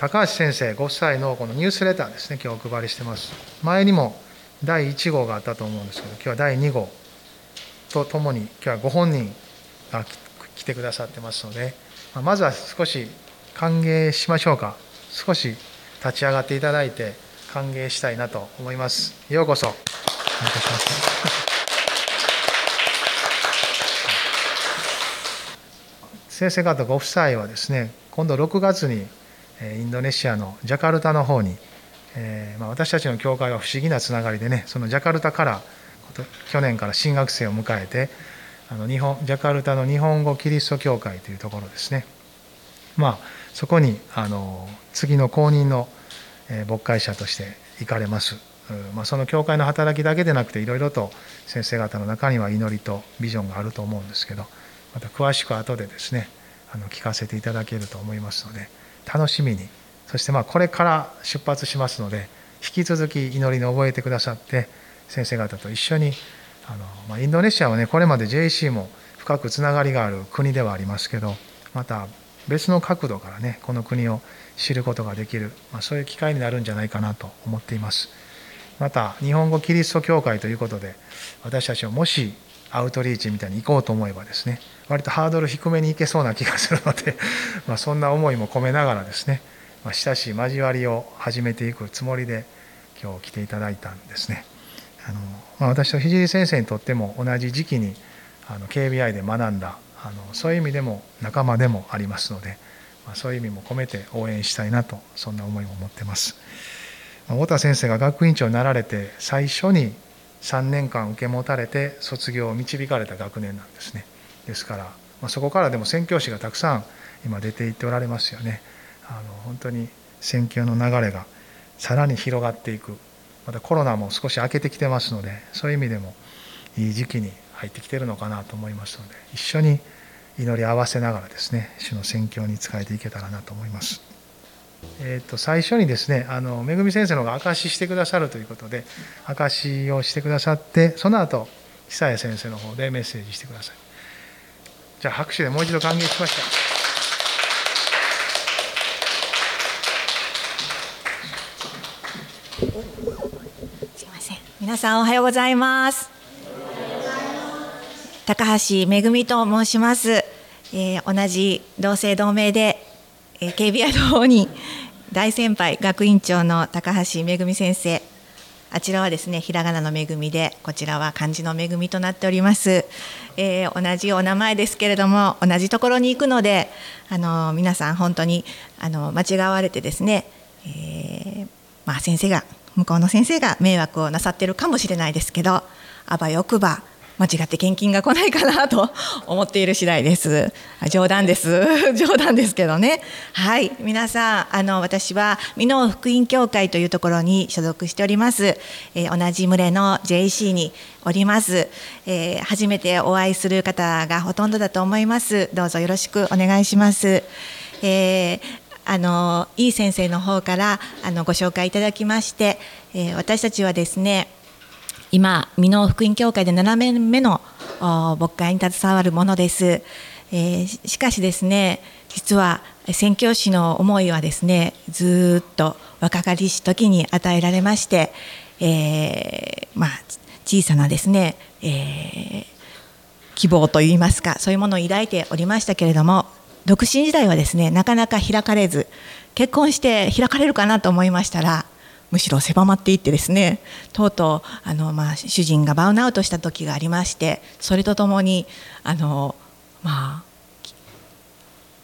高橋先生ご夫妻のこのニュースレターですね。今日お配りしてます。前にも第1号があったと思うんですけど今日は第2号とともに今日はご本人が来てくださってますのでまずは少し歓迎しましょうか。少し立ち上がっていただいて歓迎したいなと思います。ようこそ。お願いします。先生方ご夫妻はですね今度6月にインドネシアのジャカルタの方に、えー、まあ、私たちの教会は不思議なつながりでねそのジャカルタから去年から新学生を迎えてあの日本ジャカルタの日本語キリスト教会というところですね。まあそこにあの次の後任の、え、牧会者として行かれます、まあ、その教会の働きだけでなくていろいろと先生方の中には祈りとビジョンがあると思うんですけどまた詳しく後でですねあの聞かせていただけると思いますので楽しみに。そしてまあこれから出発しますので引き続き祈りに覚えてくださって先生方と一緒にあの、まあ、インドネシアはねこれまで JC も深くつながりがある国ではありますけどまた別の角度からねこの国を知ることができる、まあ、そういう機会になるんじゃないかなと思っています。また日本語キリスト教会ということで私たちをもしアウトリーチみたいに行こうと思えばですね割とハードル低めに行けそうな気がするので まそんな思いも込めながらですね、まあ、親しい交わりを始めていくつもりで今日来ていただいたんですね。あのまあ、私と聖先生にとっても同じ時期にあの KBI で学んだあのそういう意味でも仲間でもありますので、まあ、そういう意味も込めて応援したいなとそんな思いも持ってます。ま太田先生が学院長になられて最初に3年間受け持たれて卒業を導かれた学年なんですね。ですから、まあ、そこからでも宣教師がたくさん今出ていっておられますよね。あの本当に宣教の流れがさらに広がっていくまたコロナも少し明けてきてますのでそういう意味でもいい時期に入ってきてるのかなと思いますので一緒に祈り合わせながらですね主の宣教に仕えていけたらなと思います。えー、と最初にですねあのめぐみ先生の方が証ししてくださるということで証しをしてくださってその後久谷先生の方でメッセージしてください。じゃあ拍手でもう一度歓迎しました。すいません。皆さんおはようございます。高橋めぐみと申します。えー、同じ同姓同名で、えー、KBI の方に大先輩学院長の高橋めぐみ先生あちらはですねひらがなの恵みでこちらは漢字の恵みとなっております、えー、同じお名前ですけれども同じところに行くのであの皆さん本当にあの間違われてですね、えー、まあ、先生が向こうの先生が迷惑をなさってるかもしれないですけどあばよくば間違って献金が来ないかなと思っている次第です。冗談です。冗談ですけどね。はい、皆さん、あの私は美濃福音教会というところに所属しております。えー、同じ群れの JC におります、えー、初めてお会いする方がほとんどだと思います。どうぞよろしくお願いします。えーあのいい先生の方からあのご紹介いただきまして、えー、私たちはですね今美濃福音教会で7年目の牧会に携わるものです、えー、しかしですね実は宣教師の思いはですねずっと若かりし時に与えられまして、えー、まあ、小さなですね、えー、希望といいますかそういうものを抱いておりましたけれども独身時代はですねなかなか開かれず結婚して開かれるかなと思いましたらむしろ狭まっていってですねとうとうあの、まあ、主人がバウンアウトした時がありましてそれとともにあの、まあ、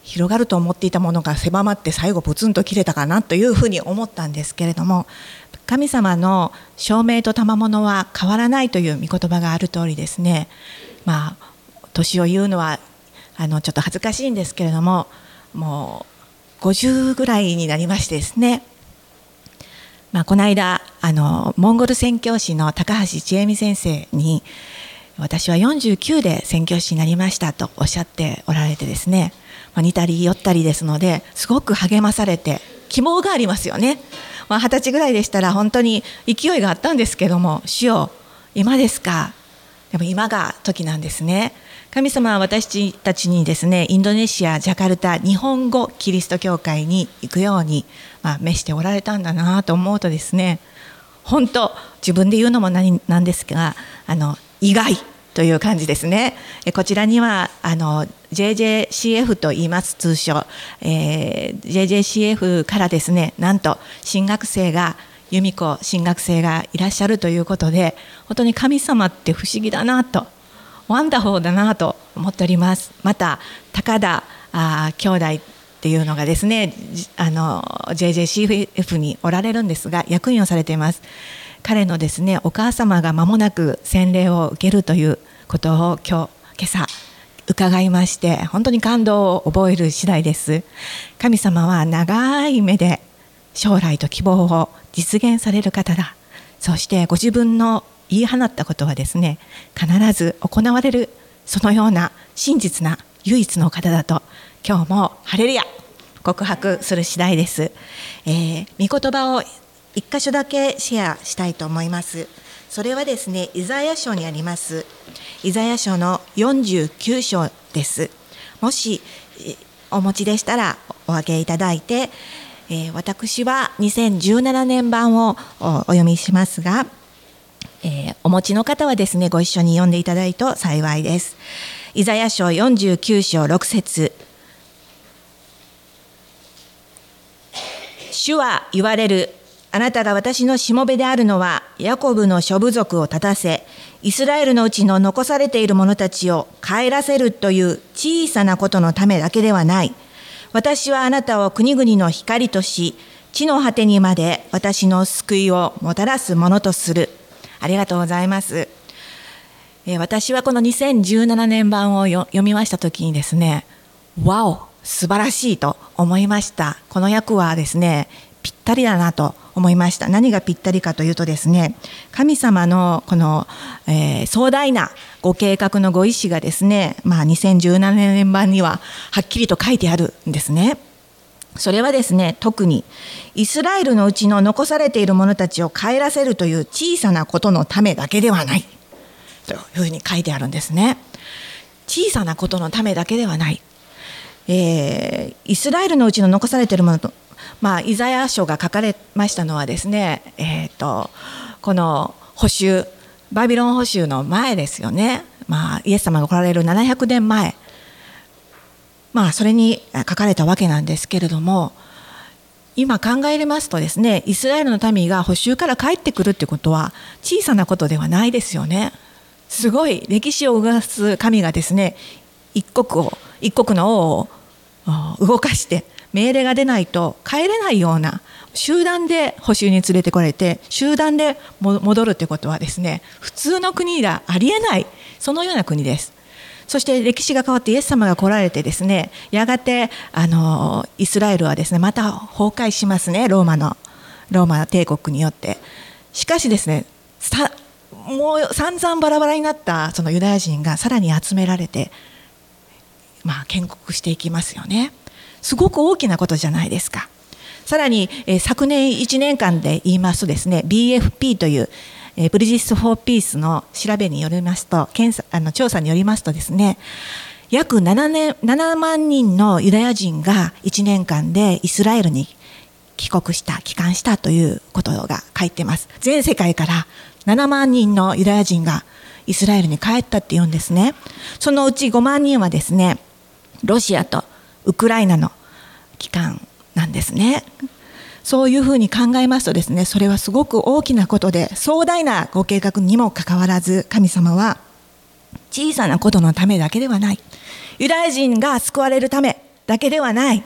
広がると思っていたものが狭まって最後プツンと切れたかなというふうに思ったんですけれども神様の証明と賜物は変わらないという御言葉がある通りですねまあ年を言うのはあのちょっと恥ずかしいんですけれどももう50ぐらいになりましてですねまあ、この間あのモンゴル宣教師の高橋千恵美先生に私は49で宣教師になりましたとおっしゃっておられてですね、まあ、似たり寄ったりですのですごく励まされて希望がありますよね。まあ、歳ぐらいでしたら本当に勢いがあったんですけども「主よ今ですか」やっぱ今が時なんですね神様は私たちにですねインドネシアジャカルタ日本語キリスト教会に行くように、まあ、召しておられたんだなと思うとですね本当自分で言うのも何なんですがあの意外という感じですね。こちらにはあの JJCF と言います通称、えー、JJCF からですねなんと新学生が由美子新学生がいらっしゃるということで本当に神様って不思議だなと wonderful だなと思っております。また高田あ兄弟っていうのがですねあの JJCF におられるんですが役員をされています。彼のですねお母様が間もなく洗礼を受けるということを今日今朝伺いまして本当に感動を覚える次第です。神様は長い目で将来と希望を実現される方だ。そしてご自分の言い放ったことはですね必ず行われるそのような真実な唯一の方だと今日もハレルヤ告白する次第です、えー、御言葉を一箇所だけシェアしたいと思います。それはですねイザヤ書にあります。イザヤ書の49章です。もしお持ちでしたらお分けいただいてえー、私は2017年版をお読みしますが、えー、お持ちの方はですねご一緒に読んでいただいると幸いです。イザヤ書49章6節主は言われるあなたが私のしもべであるのはヤコブの諸部族を立たせイスラエルのうちの残されている者たちを帰らせるという小さなことのためだけではない。私はあなたを国々の光とし、地の果てにまで私の救いをもたらすものとする。ありがとうございます。え私はこの2017年版を読みました時にですね、わお、素晴らしいと思いました。この役はですね、ぴったりだなと思いました何がぴったりかというとですね神様のこの、えー、壮大なご計画のご意思がですね、まあ、2017年版にははっきりと書いてあるんですね。それはですね特にイスラエルのうちの残されている者たちを帰らせるという小さなことのためだけではないというふうに書いてあるんですね。小さなことのためだけではない。えー、イスラエルのうちの残されている者まあ、イザヤ書が書かれましたのはですね、えーと、この補修バビロン捕囚の前ですよね、まあ、イエス様が来られる700年前、まあ、それに書かれたわけなんですけれども今考えれますとですねイスラエルの民が補修から帰ってくるってことは小さなことではないですよね。すごい歴史を動かす神がですね一国を一国の王を動かして命令が出ないと帰れないような集団で補修に連れてこられて集団で戻るってことはですね普通の国ではありえないそのような国です。そして歴史が変わってイエス様が来られてですねやがてあのイスラエルはですねまた崩壊しますねローマのローマ帝国によってしかしですねもう散々バラバラになったそのユダヤ人がさらに集められてまあ建国していきますよね。すごく大きなことじゃないですか。さらに、え、昨年1年間で言いますとですね BFP という、えー、 Bridges for Peace の調べによりますと検査あの調査によりますとですね約7年7万人のユダヤ人が1年間でイスラエルに帰国した帰還したということが書いてます全世界から7万人のユダヤ人がイスラエルに帰ったっていうんですねそのうち5万人はですねロシアとウクライナの期間なんですね。そういうふうに考えますとですねそれはすごく大きなことで壮大なご計画にもかかわらず神様は小さなことのためだけではない。ユダヤ人が救われるためだけではない。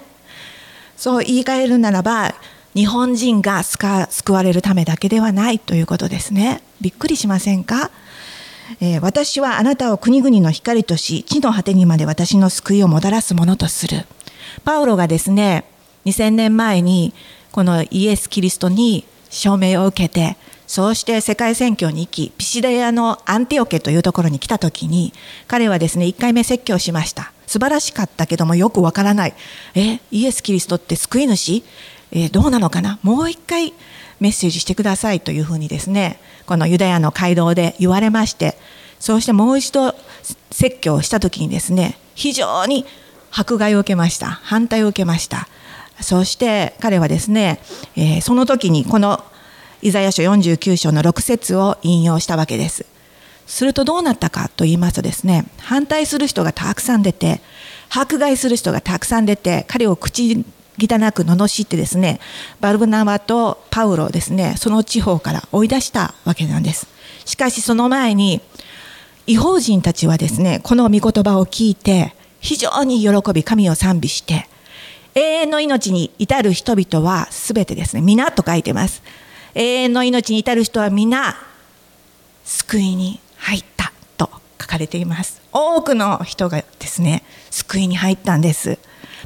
そう言い換えるならば日本人が救われるためだけではないということですね。びっくりしませんか、えー、私はあなたを国々の光とし地の果てにまで私の救いをもたらすものとする。パウロがですね2000年前にこのイエス・キリストに証明を受けてそうして世界宣教に行きピシデアのアンティオケというところに来た時に彼はですね1回目説教しました。素晴らしかったけどもよくわからない。えイエス・キリストって救い主？えどうなのかな？もう一回メッセージしてくださいというふうにですねこのユダヤの街道で言われましてそうしてもう一度説教をした時にですね非常に迫害を受けました。反対を受けました。そして彼はですね、えー、その時にこのイザヤ書49章の6節を引用したわけです。するとどうなったかと言いますとですね反対する人がたくさん出て迫害する人がたくさん出て彼を口汚く罵ってですねバルブナバとパウロをですねその地方から追い出したわけなんです。しかしその前に違法人たちはですねこの御言葉を聞いて非常に喜び神を賛美して永遠の命に至る人々は全てですね皆と書いてます。永遠の命に至る人は皆救いに入ったと書かれています。多くの人がですね救いに入ったんです、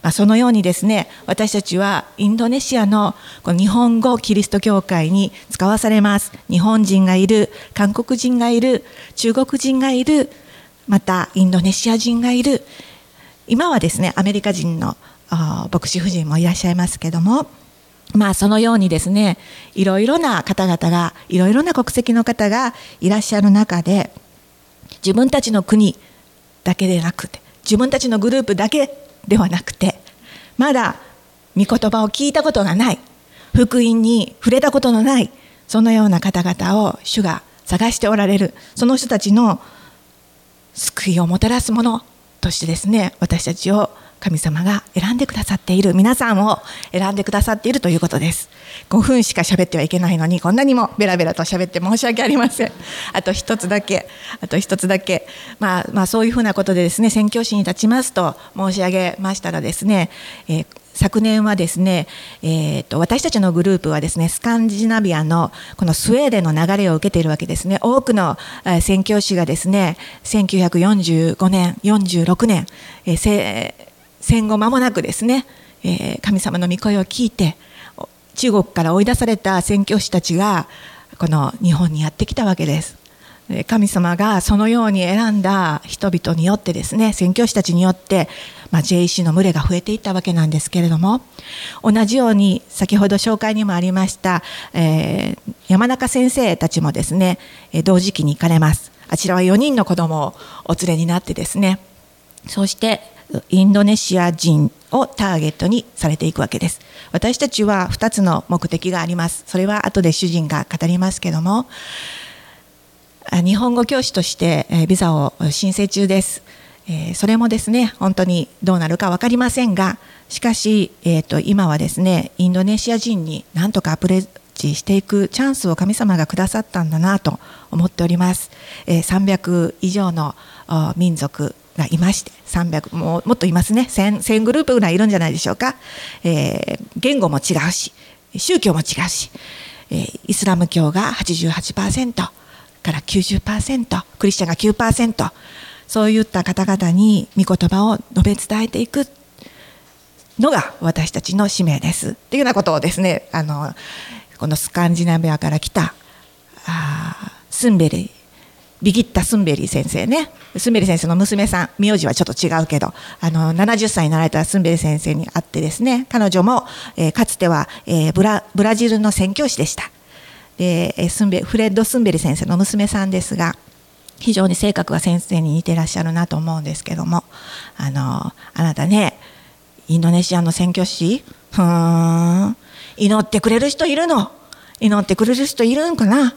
まあ、そのようにですね私たちはインドネシアのこの日本語キリスト教会に使わされます。日本人がいる韓国人がいる中国人がいるまたインドネシア人がいる。今はですねアメリカ人のあ牧師夫人もいらっしゃいますけども。まあそのようにですねいろいろな方々がいろいろな国籍の方がいらっしゃる中で自分たちの国だけでなくて自分たちのグループだけではなくてまだ御言葉を聞いたことがない福音に触れたことのないそのような方々を主が探しておられるその人たちの救いをもたらすものとしてですね私たちを神様が選んでくださっている。皆さんを選んでくださっているということです。5分しか喋ってはいけないのにこんなにもベラベラと喋って申し訳ありません。あと一つだけあと一つだけ。まあまあそういうふうなことでですね宣教師に立ちますと申し上げましたらですね、えー昨年はですね、えーと、私たちのグループはですねスカンジナビアのこのスウェーデンの流れを受けているわけですね。多くの宣教師がですね1945年46年、えー、戦後間もなくですね、えー、神様の御声を聞いて中国から追い出された宣教師たちがこの日本にやってきたわけです。神様がそのように選んだ人々によってですね宣教師たちによって、まあ、JEC の群れが増えていったわけなんですけれども同じように先ほど紹介にもありました、えー、山中先生たちもですね同時期に行かれますあちらは4人の子供をお連れになってですねそしてインドネシア人をターゲットにされていくわけです。私たちは2つの目的があります。それは後で主人が語りますけども日本語教師としてビザを申請中です。それもですね本当にどうなるか分かりませんがしかし、えー、と今はですねインドネシア人になんとかアプレッチしていくチャンスを神様がくださったんだなと思っております。300以上の民族がいまして300ももっといますね。1000, 1000グループぐらいいるんじゃないでしょうか、えー、言語も違うし宗教も違うし、えー、イスラム教が88%から90%クリスチャンが9%そういった方々に御言葉を述べ伝えていくのが私たちの使命です。っていうようなことをですねあのこのスカンジナビアから来たあスンベリビギッタ・スンベリー先生ね。スンベリ先生の娘さん名字はちょっと違うけどあの70歳になられたスンベリ先生に会ってですね彼女も、えー、かつては、えー、ブラブラジルの宣教師でした。でスンベフレッド・スンベリ先生の娘さんですが非常に性格が先生に似てらっしゃるなと思うんですけどもあのあなたねインドネシアの宣教師？ふーん。祈ってくれる人いるの？祈ってくれる人いるんかな？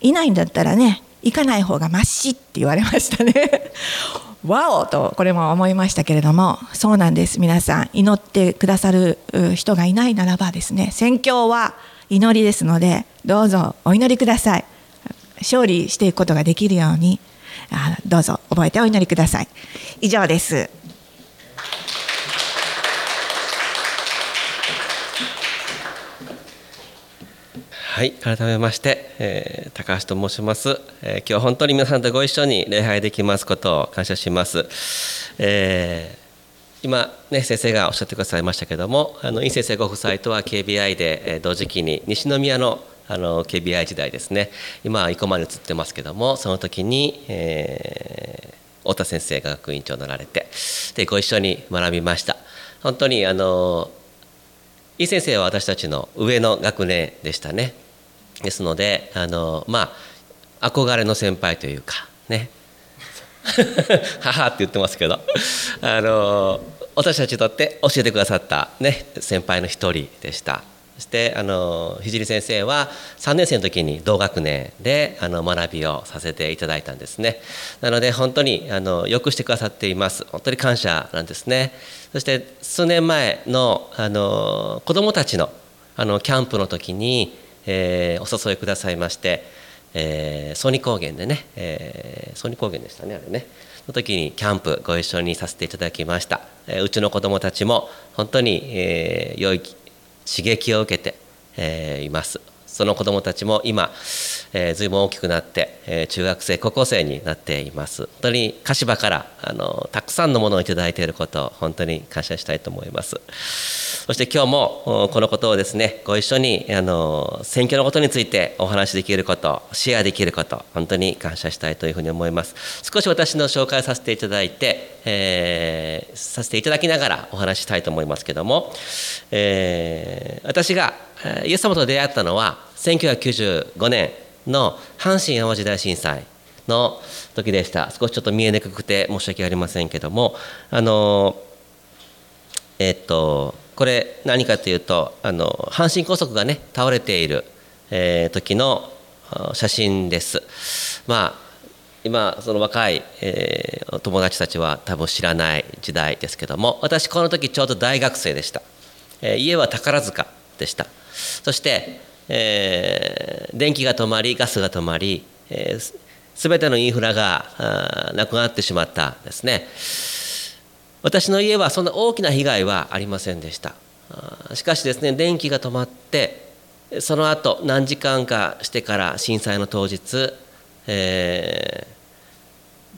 いないんだったらね行かない方がましって言われましたね。わおとこれも思いましたけれどもそうなんです。皆さん祈ってくださる人がいないならばですね宣教は祈りですのでどうぞお祈りください。勝利していくことができるようにどうぞ覚えてお祈りください。以上です。はい改めまして、えー、高橋と申します、えー、今日本当に皆さんとご一緒に礼拝できますことを感謝します、えー、今ね先生がおっしゃってくださいましたけどもあの尹先生ご夫妻とは KBI で、えー、同時期に西宮のあの KBI 時代ですね。今は生駒に移ってますけどもその時に、えー、太田先生が学院長になられてでご一緒に学びました。本当にあの井先生は私たちの上の学年でしたね。ですのであのまあ憧れの先輩というかね。母って言ってますけど。あの私たちにとって教えてくださった、ね、先輩の一人でした。そしてあの聖先生は3年生の時に同学年であの学びをさせていただいたんですね。なので本当にあのよくしてくださっています。本当に感謝なんですね。そして数年前のあの子どもたちのあのキャンプの時に、えー、お誘いくださいましてえー、ソニ高原でね、えー、ソニ高原でしたねあれね。の時にキャンプご一緒にさせていただきました、えー、うちの子どもたちも本当に、えー、良い刺激を受けて、えー、います。その子どもたちも今、えー、随分大きくなって、えー、中学生高校生になっています。本当に鹿島からあのたくさんのものを頂いていることを本当に感謝したいと思います。そして今日もこのことをですねご一緒にあの選挙のことについてお話しできることシェアできること本当に感謝したいというふうに思います。少し私の紹介させていただいて、えー、させていただきながらお話したいと思いますけども、えー、私がイエス様と出会ったのは1995年の阪神・淡路大震災の時でした。少しちょっと見えにくくて申し訳ありませんけどもあのえっとこれ何かというとあの阪神高速がね倒れている、えー、時の写真です。まあ今その若い、えー、友達たちは多分知らない時代ですけども私この時ちょうど大学生でした、えー、家は宝塚でした。そして、えー、電気が止まりガスが止まり、えー、全てのインフラがなくなってしまったですね私の家はそんな大きな被害はありませんでしたしかしですね電気が止まってその後何時間かしてから震災の当日、え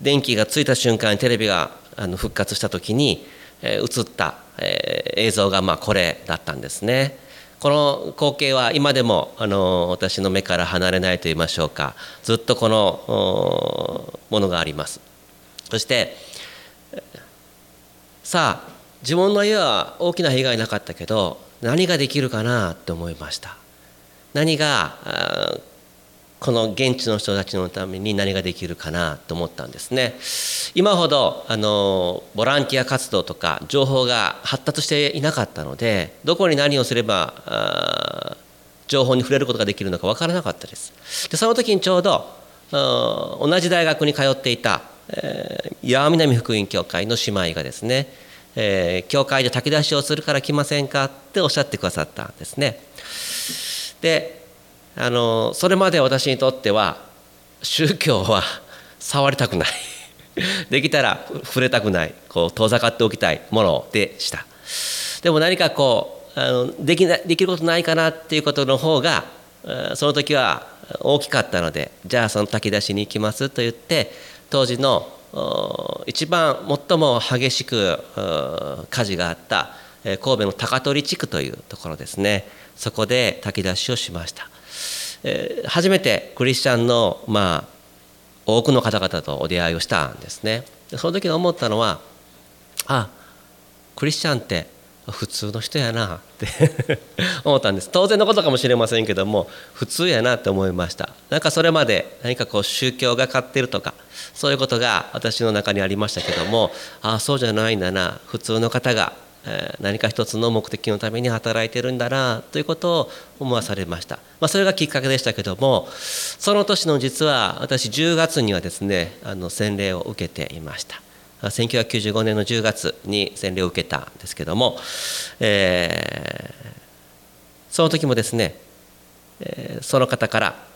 ー、電気がついた瞬間にテレビがあの復活した時に、えー、映った、えー、映像がまあこれだったんですね。この光景は今でもあの私の目から離れないと言いましょうか。ずっとこのものがあります。そしてさあ自分の家は大きな被害なかったけど何ができるかなって思いました。何がこの現地の人たちのために何ができるかなと思ったんですね。今ほどあのボランティア活動とか情報が発達していなかったのでどこに何をすれば情報に触れることができるのか分からなかったです。でその時にちょうど同じ大学に通っていた、えー、八南福音教会の姉妹がですね、えー、教会で炊き出しをするから来ませんかっておっしゃってくださったんですね。であのそれまで私にとっては宗教は 触りたくない。できたら触れたくない。こう遠ざかっておきたいものでした。でも何かこうあのできなできることないかなっていうことの方がその時は大きかったのでじゃあその炊き出しに行きますと言って当時の一番最も激しく火事があった神戸の高取地区というところですね。そこで炊き出しをしました。えー、初めてクリスチャンの、まあ、多くの方々とお出会いをしたんですね。その時に思ったのはあクリスチャンって普通の人やなって 思ったんです。当然のことかもしれませんけども普通やなって思いました。なんかそれまで何かこう宗教が勝ってるとかそういうことが私の中にありましたけどもああそうじゃないんだな普通の方が何か一つの目的のために働いてるんだなということを思わされました、まあ、それがきっかけでしたけどもその年の実は私10月にはですねあの洗礼を受けていました。1995年の10月に洗礼を受けたんですけども、えー、その時もですね、え、その方から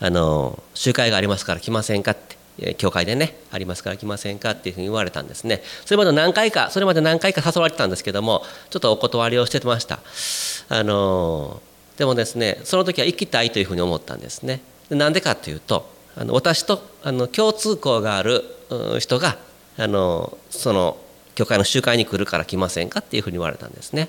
あの集会がありますから来ませんかって教会でねありますから来ませんかっていうふうに言われたんですね。それまで何回かそれまで何回か誘われてたんですけどもちょっとお断りをしてました。あのでもですねその時は行きたいというふうに思ったんですね。なんでかというとあの私とあの共通項がある人があのその教会の集会に来るから来ませんかっていうふうに言われたんですね。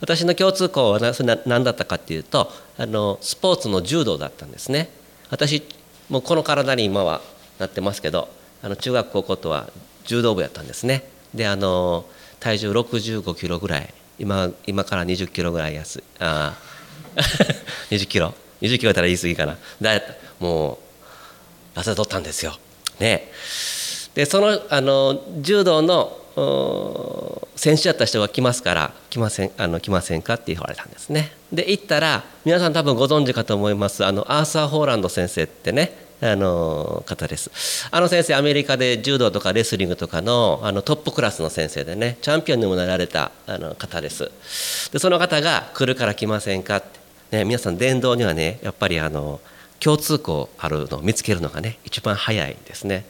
私の共通項は何だったかっていうとあのスポーツの柔道だったんですね。私もうこの体に今はなってますけどあの中学高校とは柔道部やったんですね。であの体重65キロぐらい今今から20キロぐらい安いあ20 キロ？20キロやったら言い過ぎかな。だもう痩せとったんですよ。ね。でそのあの柔道の選手だった人が来ますから来ませんあの来ませんかって言われたんですね。で行ったら皆さん多分ご存知かと思いますあのアーサー・ホーランド先生ってねあの方です。あの先生アメリカで柔道とかレスリングとかのあのトップクラスの先生でねチャンピオンにもなられたあの方です。でその方が来るから来ませんか？って、ね、皆さん伝道にはねやっぱりあの共通項あるのを見つけるのがね一番早いですね。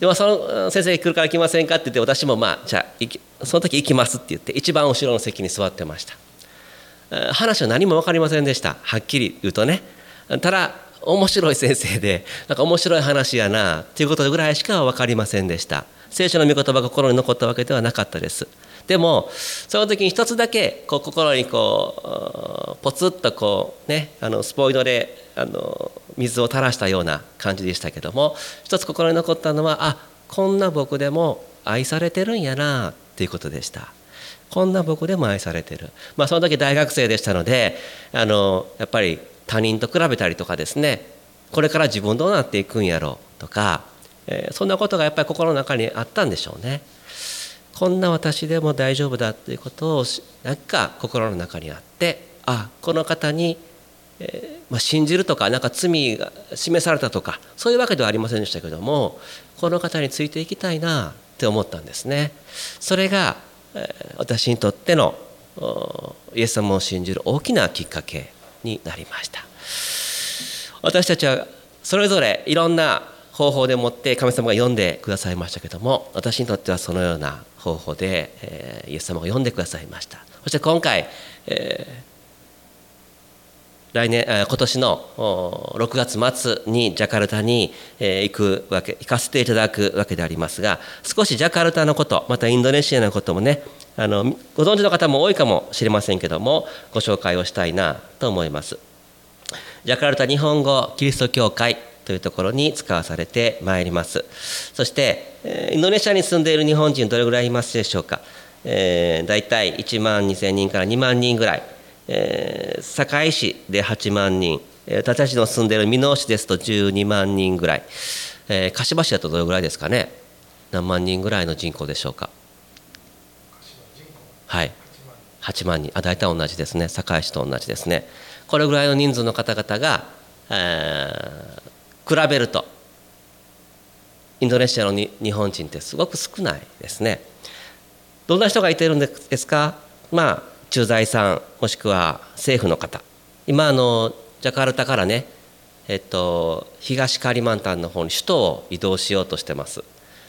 でもその先生来るから来ませんか？って言って私もまあじゃあその時行きますって言って一番後ろの席に座ってました。話は何も分かりませんでした。はっきり言うとね。ただ面白い先生でなんか面白い話やなということぐらいしか分かりませんでした。聖書の御言葉が心に残ったわけではなかったです。でもその時に一つだけこう心にこうポツッとこうねあのスポイトであの水を垂らしたような感じでしたけども一つ心に残ったのはあこんな僕でも愛されてるんやなっていうことでした。こんな僕でも愛されてる。まあその時大学生でしたのであのやっぱり他人と比べたりとかですねこれから自分どうなっていくんやろうとか、えー、そんなことがやっぱり心の中にあったんでしょうね。こんな私でも大丈夫だっていうことを何か心の中にあってあこの方に、えー、まあ、信じるとかなんか罪が示されたとかそういうわけではありませんでしたけどもこの方についていきたいなって思ったんですね。それが、えー、私にとってのイエス様を信じる大きなきっかけになりました。私たちはそれぞれいろんな方法でもって神様が読んでくださいましたけども私にとってはそのような方法で、えー、イエス様が読んでくださいました。そして今回、え、来年今年の6月末にジャカルタに行くわけ行かせていただくわけでありますが少しジャカルタのことまたインドネシアのこともねあのご存知の方も多いかもしれませんけどもご紹介をしたいなと思います。ジャカルタ日本語キリスト教会というところに使わされてまいります。そしてインドネシアに住んでいる日本人どれぐらいいますでしょうか、えー、大体1万2000人から2万人ぐらい、えー、堺市で8万人私たちの住んでいる箕面市ですと12万人ぐらい、えー、柏市だとどれぐらいですかね？何万人ぐらいの人口でしょうか？はい。8万人。あ大体同じですね。堺市と同じですね。これぐらいの人数の方々が、えー、比べるとインドネシアの日本人ってすごく少ないですね。どんな人がいてるんですか？まあ駐在さんもしくは政府の方。今あのジャカルタからねえっと東カリマンタンの方に首都を移動しようとしてます。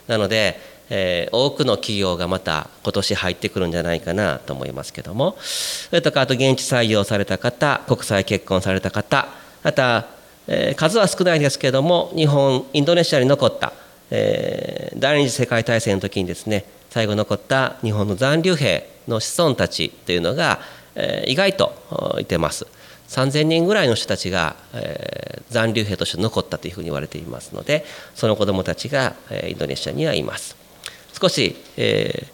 なのでえー、多くの企業がまた今年入ってくるんじゃないかなと思いますけども。それとかあと現地採用された方国際結婚された方また、えー、数は少ないですけども日本インドネシアに残った、えー、第二次世界大戦の時にですね最後残った日本の残留兵の子孫たちというのが、えー、意外といてます。3000人ぐらいの人たちが、えー、残留兵として残ったというふうに言われていますのでその子どもたちが、えー、インドネシアにはいます。少し、えー、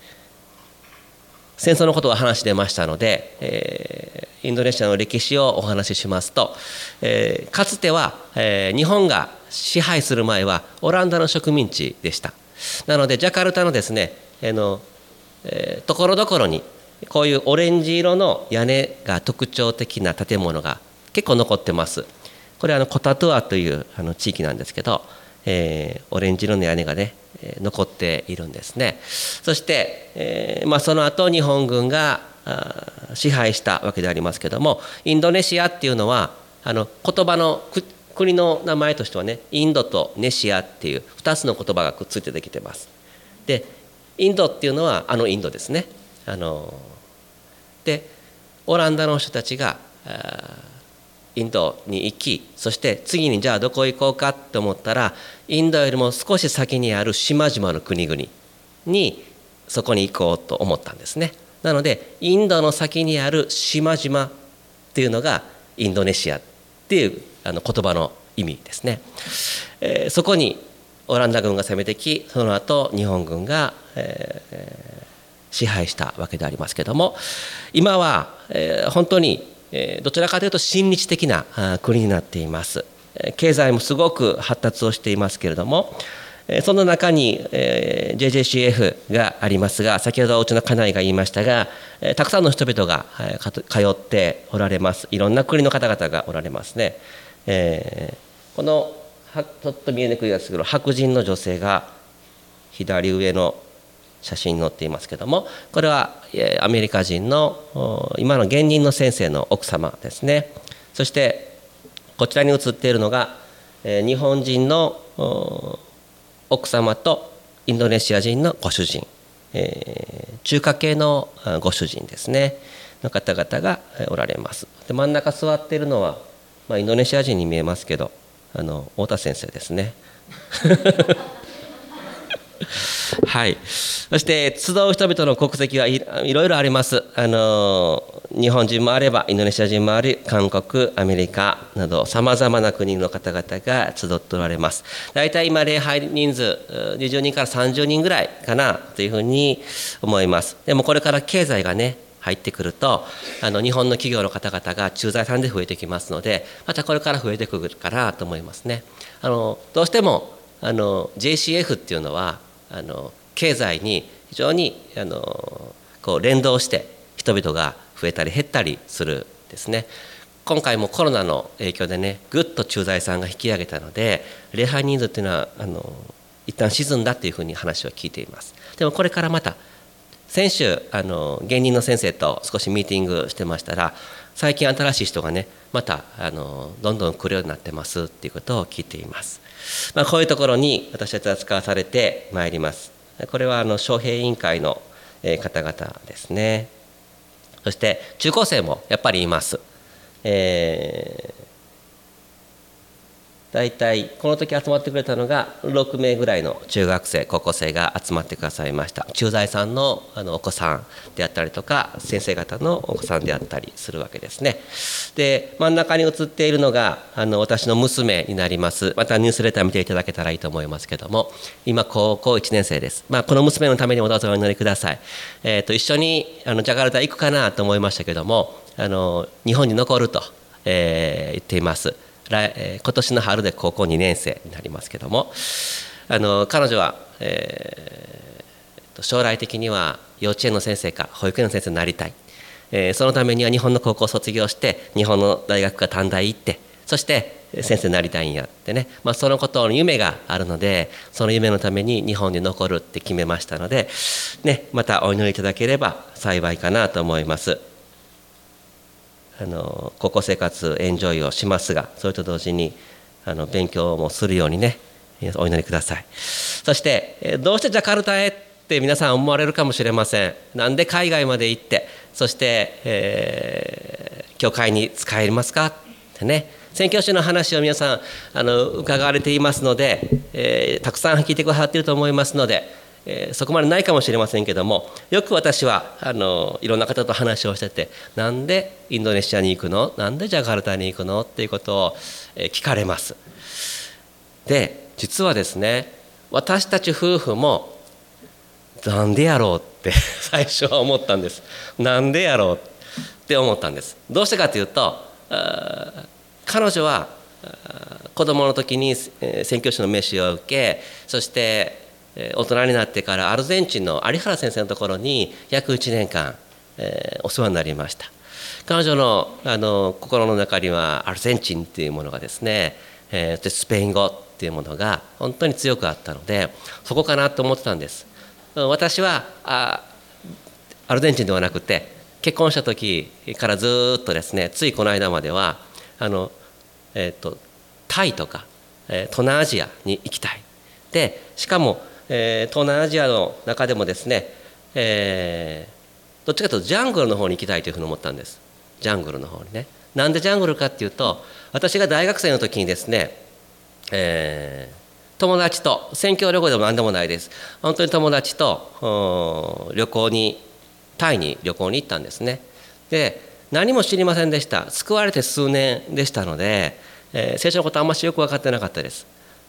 戦争のことが話し出ましたので、えー、インドネシアの歴史をお話ししますと、えー、かつては、えー、日本が支配する前はオランダの植民地でしたなのでジャカルタのですねあの、え、ところどころにこういうオレンジ色の屋根が特徴的な建物が結構残ってます。これはあのコタトゥアというあの地域なんですけど、えー、オレンジ色の屋根がね残っているんですね。そして、えーまあ、その後日本軍が支配したわけでありますけどもインドネシアっていうのはあの言葉の国の名前としてはねインドとネシアっていう2つの言葉がくっついてできてます。でインドっていうのはあのインドですね。あのでオランダの人たちがインドに行きそして次にじゃあどこ行こうかと思ったらインドよりも少し先にある島々の国々にそこに行こうと思ったんですね。なのでインドの先にある島々っていうのがインドネシアっていうあの言葉の意味ですね、えー、そこにオランダ軍が攻めてきその後日本軍が、えー、支配したわけでありますけれども今は、えー、本当にえどちらかというと親日的な国になっています経済もすごく発達をしていますけれどもその中に JJCF がありますが先ほどおうちの家内が言いましたがたくさんの人々が通っておられますいろんな国の方々がおられますね。このちょっと見えにくいですけど白人の女性が左上の写真に載っていますけどもこれはアメリカ人の今の現任の先生の奥様ですね。そしてこちらに写っているのが日本人の奥様とインドネシア人のご主人、中華系のご主人ですね。の方々がおられます。で真ん中座っているのは、まあ、インドネシア人に見えますけどあの太田先生ですね。はい。そして集う人々の国籍はいろいろあります。あの日本人もあればインドネシア人もあり韓国アメリカなどさまざまな国の方々が集っておられます。大体今礼拝人数20人から30人ぐらいかなというふうに思います。でもこれから経済がね入ってくるとあの日本の企業の方々が駐在さんで増えてきますのでまたこれから増えてくるかなと思いますね。あのどうしてもあの JCF っていうのはあの経済に非常にあのこう連動して人々が増えたり減ったりするですね。今回もコロナの影響でねぐっと駐在さんが引き上げたので礼拝人数っていうのはあの一旦沈んだっていうふうに話を聞いています。でもこれからまた先週あの芸人の先生と少しミーティングしてましたら最近新しい人がねまたあのどんどん来るようになってますっていうことを聞いています、まあ、こういうところに私たちは使わされてまいります。これはあの招聘委員会の方々ですね。そして中高生もやっぱりいます、えー大体この時集まってくれたのが6名ぐらいの中学生高校生が集まってくださいました。駐在さんのあのお子さんであったりとか先生方のお子さんであったりするわけですね。で真ん中に写っているのがあの私の娘になります。またニュースレター見ていただけたらいいと思いますけども今高校1年生です、まあ、この娘のためにもどうぞお祈りください、えーと、一緒にあのジャカルタ行くかなと思いましたけどもあの日本に残ると、えー、言っています。来今年の春で高校2年生になりますけどもあの彼女は、えー、将来的には幼稚園の先生か保育園の先生になりたい、えー、そのためには日本の高校を卒業して日本の大学か短大行ってそして先生になりたいんやってね、まあ、そのことの夢があるのでその夢のために日本に残るって決めましたので、ね、またお祈りいただければ幸いかなと思います。あの高校生活エンジョイをしますがそれと同時にあの勉強もするようにねお祈りください。そしてどうしてジャカルタへって皆さん思われるかもしれません。なんで海外まで行ってそして、えー、教会に使えますかってね。宣教師の話を皆さんあの伺われていますので、えー、たくさん聞いてくださっていると思いますのでえー、そこまでないかもしれませんけどもよく私はあのいろんな方と話をしててなんでインドネシアに行くの？なんでジャカルタに行くの？っていうことを、えー、聞かれます。で実はですね私たち夫婦もなんでやろうって 最初は思ったんです。なんでやろうって思ったんです。どうしてかというと彼女は子供の時に宣教師の飯を受けそして大人になってからアルゼンチンの有原先生のところに約1年間、えー、お世話になりました。彼女のあの心の中にはアルゼンチンっていうものがですね、えー、スペイン語っていうものが本当に強くあったのでそこかなと思ってたんです。私はあアルゼンチンではなくて結婚した時からずっとですねついこの間まではあの、えーと、タイとか、えー、東南アジアに行きたい。でしかもえー、東南アジアの中でもですね、えー、どっちかというとジャングルの方に行きたいというふうに思ったんです。ジャングルの方にね。なんでジャングルかっていうと私が大学生の時にですね、えー、友達と選挙旅行でも何でもないです。本当に友達と旅行にタイに旅行に行ったんですね。で何も知りませんでした。救われて数年でしたので、えー、聖書のことあんましよく分かってなかったです。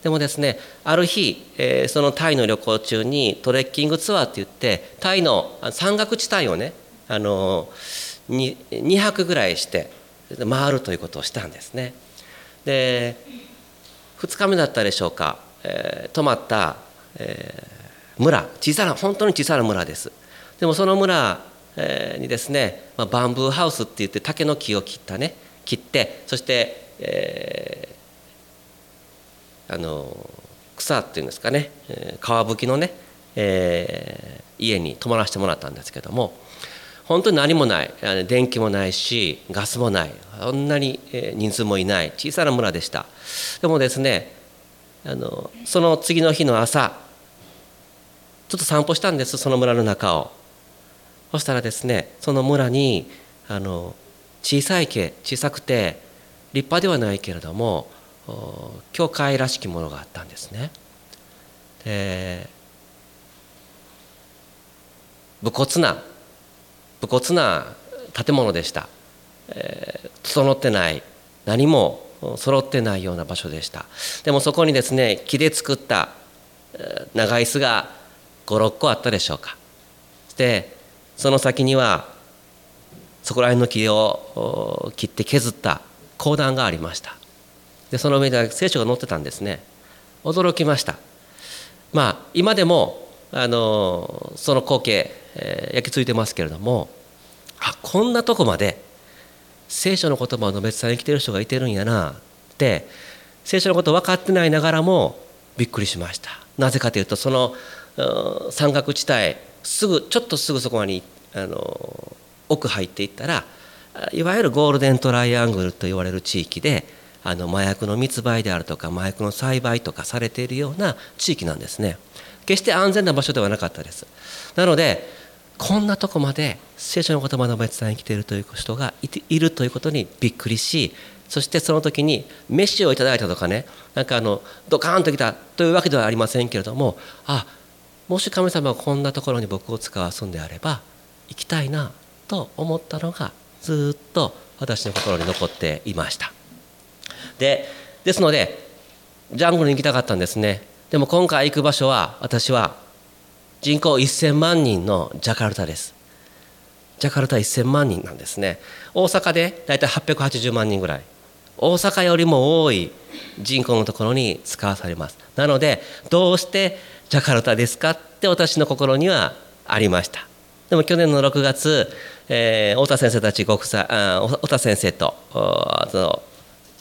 でもですねある日、えー、そのタイの旅行中にトレッキングツアーって言ってタイの山岳地帯をねあの 2, 2泊ぐらいして回るということをしたんですね。で2日目だったでしょうか、えー、泊まったえー、村小さな本当に小さな村です。でもその村にですね、まあ、バンブーハウスって言って竹の木を切ったね切ってそして、えー、あの草っていうんですかね皮吹きのね、えー、家に泊まらせてもらったんですけども本当に何もない電気もないしガスもないそんなに人数もいない小さな村でした。でもですねあのその次の日の朝ちょっと散歩したんですその村の中を。そしたらですねその村にあの小さい家小さくて立派ではないけれども教会らしきものがあったんですね。で武骨な武骨な建物でした、えー、整ってない何も揃ってないような場所でした。でもそこにですね木で作った長椅子が56個あったでしょうか。でその先にはそこら辺の木を切って削った講談がありました。でその上で聖書が載ってたんですね。驚きました。まあ今でもあのその光景、えー、焼き付いてますけれどもあこんなとこまで聖書の言葉を述べ伝えに来てる人がいてるんやなって聖書のこと分かってないながらもびっくりしました。なぜかというとその山岳地帯すぐちょっとすぐそこにあの奥入っていったらいわゆるゴールデントライアングルと言われる地域であの麻薬の密売であるとか麻薬の栽培とかされているような地域なんですね。決して安全な場所ではなかったです。なのでこんなとこまで聖書の言葉の別伝に来ているという人がいるということにびっくりしそしてその時に飯をいただいたとかねなんかあのドカーンときたというわけではありませんけれどもあもし神様がこんなところに僕を使わすんであれば行きたいなと思ったのがずっと私の心に残っていました。でですのでジャングルに行きたかったんですね。でも今回行く場所は私は人口1000万人のジャカルタです。ジャカルタ1000万人なんですね。大阪で大体880万人ぐらい。大阪よりも多い人口のところに使わされます。なのでどうしてジャカルタですかって私の心にはありました。でも去年の6月、えー、太田先生たちご夫妻あ太田先生とあと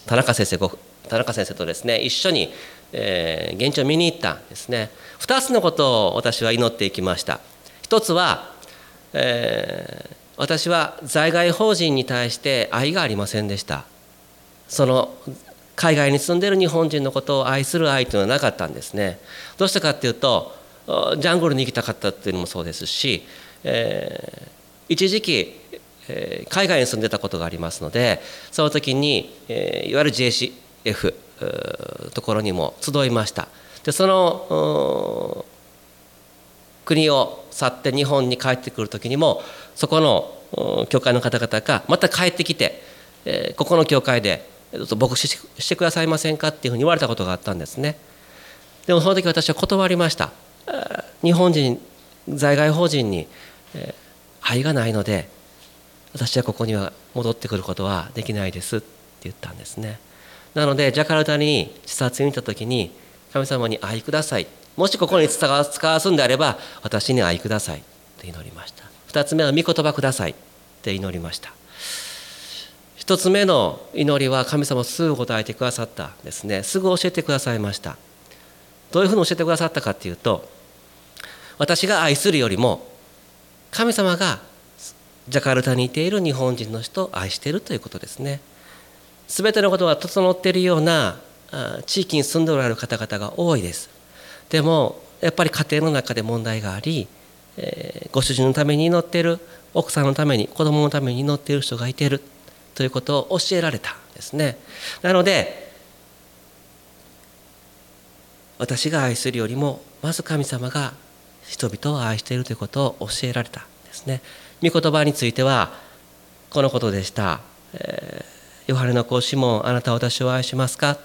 田中先生ご田中先生とですね一緒に、えー、現地を見に行ったんですね。2つのことを私は祈っていきました。一つは、えー、私は在外邦人に対して愛がありませんでした。その海外に住んでる日本人のことを愛する愛というのはなかったんですね。どうしてかっていうとジャングルに行きたかったっていうのもそうですし、えー、一時期、えー、海外に住んでたことがありますのでその時に、えー、いわゆる JCF ところにも集いました。でその国を去って日本に帰ってくる時にもそこの教会の方々がまた帰ってきて、えー、ここの教会で牧師してくださいませんかっていうふうに言われたことがあったんですね。でもその時私は断りました。日本人在外邦人に愛がないので私はここには戻ってくることはできないですって言ったんですね。なのでジャカルタに視察に行った時に神様に愛ください。もしここに使わすんであれば私に愛くださいって祈りました。2つ目は御言葉くださいって祈りました。1つ目の祈りは神様すぐ答えてくださったですね。すぐ教えてくださいました。どういうふうに教えてくださったかっていうと私が愛するよりも神様がジャカルタにいている日本人の人を愛しているということですね。全てのことが整っているような地域に住んでおられる方々が多いです。でもやっぱり家庭の中で問題があり、えー、ご主人のために祈っている奥さんのために子供のために祈っている人がいているということを教えられたんですね。なので私が愛するよりもまず神様が人々を愛しているということを教えられたんですね。御言葉についてはこのことでした、えー、ヨハネの子シモンあなたは私を愛しますか？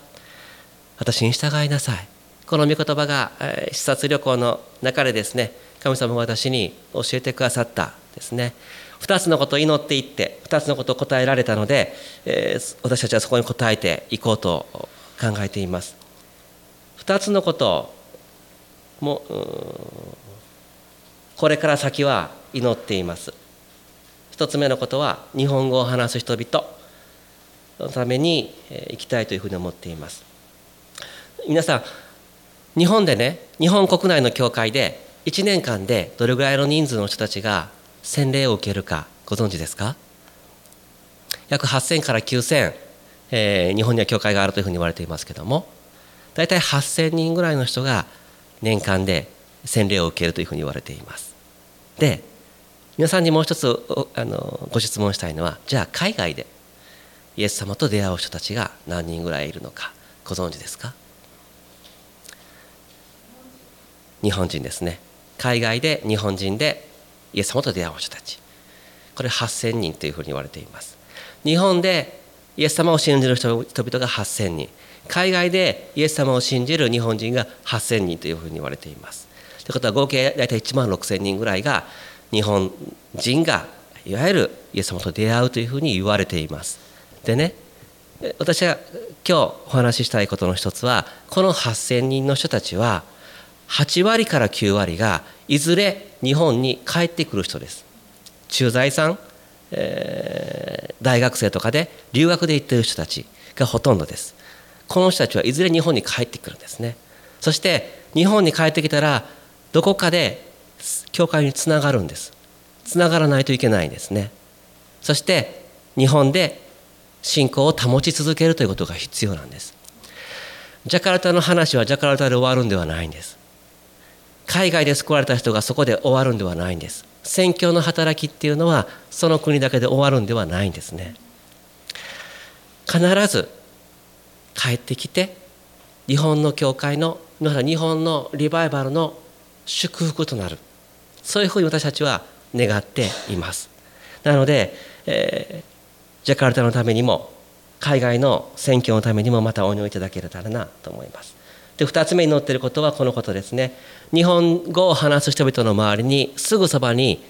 私に従いなさい。この御言葉が、えー、視察旅行の中でですね神様が私に教えてくださったですね。2つのことを祈っていって2つのことを答えられたので、えー、私たちはそこに答えていこうと考えています。2つのこともうこれから先は祈っています。一つ目のことは日本語を話す人々のために行きたいというふうに思っています。皆さん日本でね日本国内の教会で1年間でどれぐらいの人数の人たちが洗礼を受けるかご存知ですか？約8000から9000、えー、日本には教会があるというふうに言われていますけども大体8000人ぐらいの人が年間で洗礼を受けるというふうに言われています。で皆さんにもう一つあのご質問したいのはじゃあ海外でイエス様と出会う人たちが何人ぐらいいるのかご存知ですか？日本人ですね。海外で日本人でイエス様と出会う人たち。これ8000人というふうに言われています。日本でイエス様を信じる人々が8000人。海外でイエス様を信じる日本人が8000人というふうに言われています。ということは合計大体1万6000人ぐらいが日本人がいわゆるイエス様と出会うというふうに言われています。でね私が今日お話ししたいことの一つはこの8,000人の人たちは8割から9割がいずれ日本に帰ってくる人です。駐在さん、えー、大学生とかで留学で行っている人たちがほとんどです。この人たちはいずれ日本に帰ってくるんですね。そして日本に帰ってきたらどこかで教会につながるんです。つながらないといけないんですね。そして日本で信仰を保ち続けるということが必要なんです。ジャカルタの話はジャカルタで終わるんではないんです。海外で救われた人がそこで終わるんではないんです。宣教の働きっていうのはその国だけで終わるんではないんですね。必ず帰ってきて日本の教会の日本のリバイバルの祝福となる。そういうふうに私たちは願っています。なので、えー、ジャカルタのためにも海外の選挙のためにもまたお祈りいただけたらなと思います。で2つ目に載っていることはこのことですね。日本語を話す人々の周りにすぐそばに、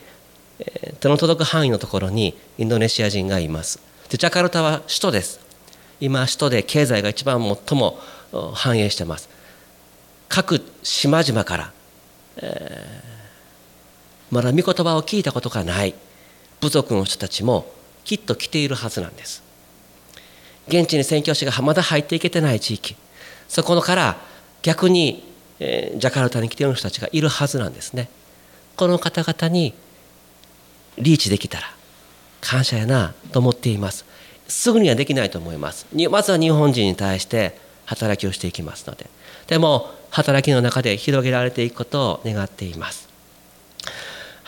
えー、手の届く範囲のところにインドネシア人がいます。でジャカルタは首都です。今首都で経済が一番最も繁栄してます。各島々から、えー、まだ御言葉を聞いたことがない。部族の人たちもきっと来ているはずなんです。現地に宣教師がまだ入っていけてない地域。そこから逆に、えー、ジャカルタに来ている人たちがいるはずなんですね。この方々にリーチできたら感謝やなと思っています。すぐにはできないと思います。まずは日本人に対して働きをしていきますので。でも働きの中で広げられていくことを願っています。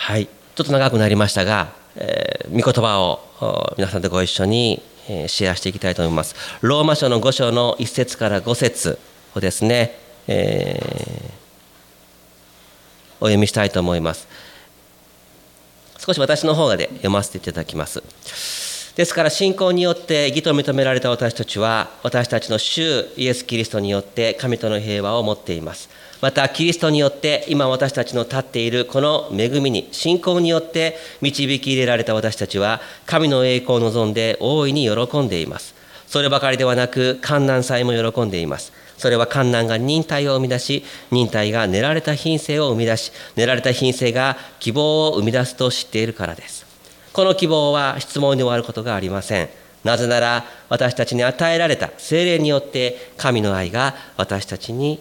はい。ちょっと長くなりましたが、えー、御言葉を皆さんとご一緒にえシェアしていきたいと思います。ローマ書の5章の1節から5節をですね、えー、お読みしたいと思います。少し私の方で読ませていただきます。ですから信仰によって義と認められた私たちは私たちの主イエス・キリストによって神との平和を持っています。またキリストによって今私たちの立っているこの恵みに信仰によって導き入れられた私たちは神の栄光を望んで大いに喜んでいます。そればかりではなく観難祭も喜んでいます。それは観難が忍耐を生み出し忍耐が練られた品性を生み出し練られた品性が希望を生み出すと知っているからです。この希望は質問に終わることがありません。なぜなら私たちに与えられた精霊によって神の愛が私たちに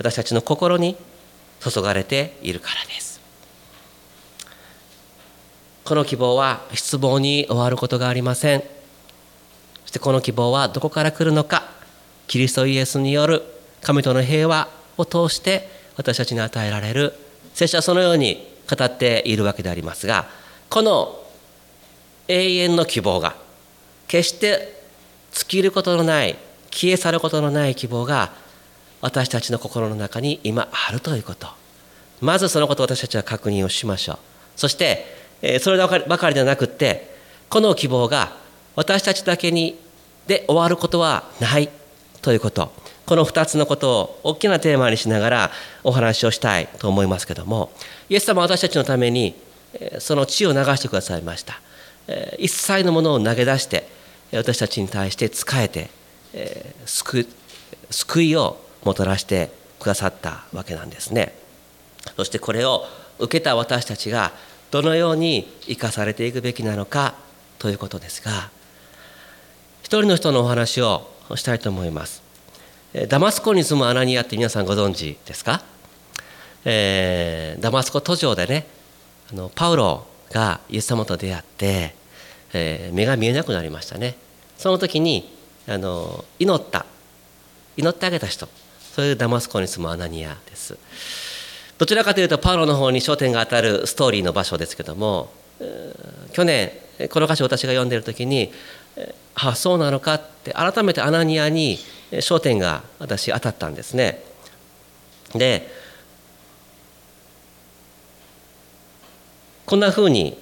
私たちの心に注がれているからです。この希望は失望に終わることがありません。そしてこの希望はどこから来るのか。キリストイエスによる神との平和を通して私たちに与えられる聖書はそのように語っているわけでありますがこの永遠の希望が決して尽きることのない消え去ることのない希望が私たちの心の中に今あるということ。まずそのことを私たちは確認をしましょう。そしてそればかりではなくってこの希望が私たちだけにで終わることはないということ。この2つのことを大きなテーマにしながらお話をしたいと思いますけども。イエス様は私たちのためにその血を流してくださいました。一切のものを投げ出して私たちに対して仕えて救救いをもたらしてくださったわけなんですね。そしてこれを受けた私たちがどのように生かされていくべきなのかということですが一人の人のお話をしたいと思います。ダマスコに住むアナニアって皆さんご存知ですか、えー、ダマスコ途上でねあのパウロがイエス様と出会って、えー、目が見えなくなりましたね。その時にあの祈った。祈ってあげた人。そういうダマスコに住むアナニアです。どちらかというとパウロの方に焦点が当たるストーリーの場所ですけども去年この箇所を私が読んでいる時にああそうなのかって改めてアナニアに焦点が私当たったんですね。でこんなふうに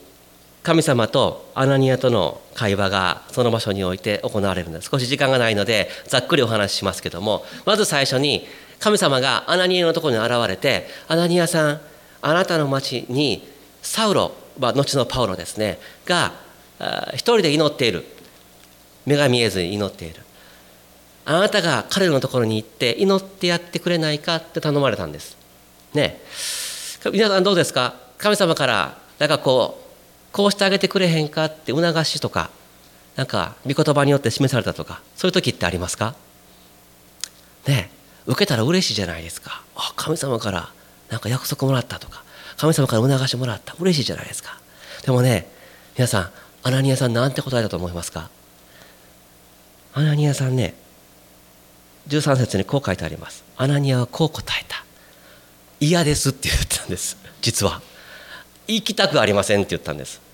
神様とアナニアとの会話がその場所において行われるんです少し時間がないのでざっくりお話ししますけどもまず最初に神様がアナニアのところに現れてアナニアさんあなたの町にサウロ、まあ、後のパウロですねが一人で祈っている。目が見えずに祈っている。あなたが彼のところに行って祈ってやってくれないかって頼まれたんです。ね。皆さんどうですか？神様からなんかこうこうしてあげてくれへんかって促しとかなんか御言葉によって示されたとかそういう時ってありますか？ね受けたら嬉しいじゃないですか。あ神様からなんか約束もらったとか神様から促しもらった嬉しいじゃないですか。でもね皆さんアナニアさんなんて答えたと思いますか？アナニアさんね13節にこう書いてあります。アナニアはこう答えた。嫌ですって言ったんです実は。行きたくありませんって言ったんです。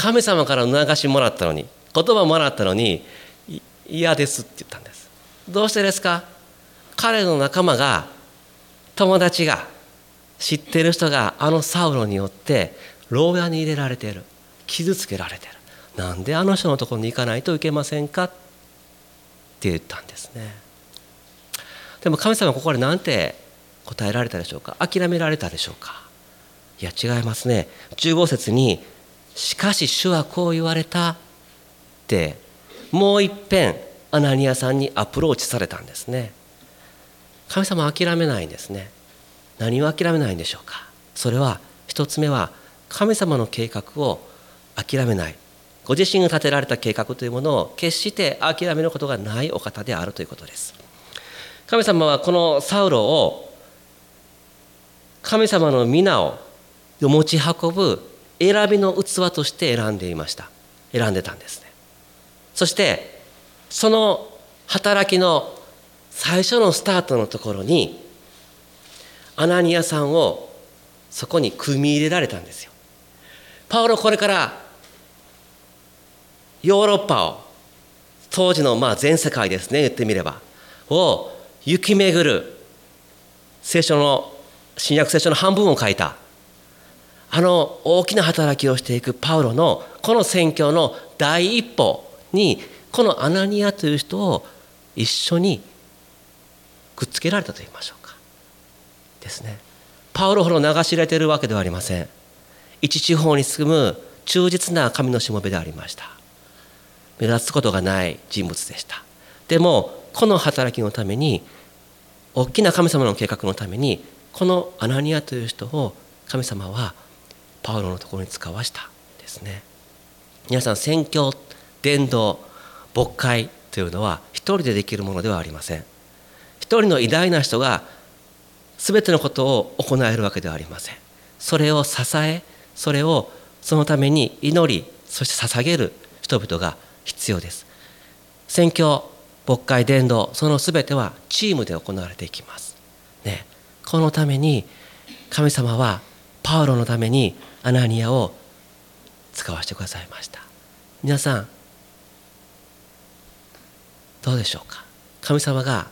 神様から促しもらったのに言葉もらったのに嫌ですって言ったんです。どうしてですか？彼の仲間が友達が知ってる人があのサウロによって牢屋に入れられてる。傷つけられてる。なんであの人のところに行かないといけませんか？って言ったんですね。でも神様はここで何て答えられたでしょうか？諦められたでしょうか？いや違いますね。15節に「しかし主はこう言われた」ってもういっぺんアナニアさんにアプローチされたんですね。神様諦めないんですね。何を諦めないんでしょうか。それは一つ目は神様の計画を諦めない。ご自身が立てられた計画というものを決して諦めることがないお方であるということです。神様はこのサウロを神様の皆を持ち運ぶ選びの器として選んでいました。選んでたんですね。そしてその働きの最初のスタートのところにアナニアさんをそこに組み入れられたんですよ。パウロこれからヨーロッパを当時のまあ全世界ですね言ってみればを行き巡る聖書の新約聖書の半分を書いた。あの大きな働きをしていくパウロのこの宣教の第一歩にこのアナニアという人を一緒にくっつけられたと言いましょうか。ですね。パウロほど流し入れているわけではありません。一地方に住む忠実な神のしもべでありました。目立つことがない人物でした。でもこの働きのために大きな神様の計画のためにこのアナニアという人を神様はパウロのところに使わしたですね。皆さん宣教伝道牧会というのは一人でできるものではありません。一人の偉大な人が全てのことを行えるわけではありません。それを支えそれをそのために祈りそして捧げる人々が必要です。宣教牧会伝道その全てはチームで行われていきます。ね。このために神様はパウロのためにアナニアを使わせてくださいました。皆さんどうでしょうか？神様が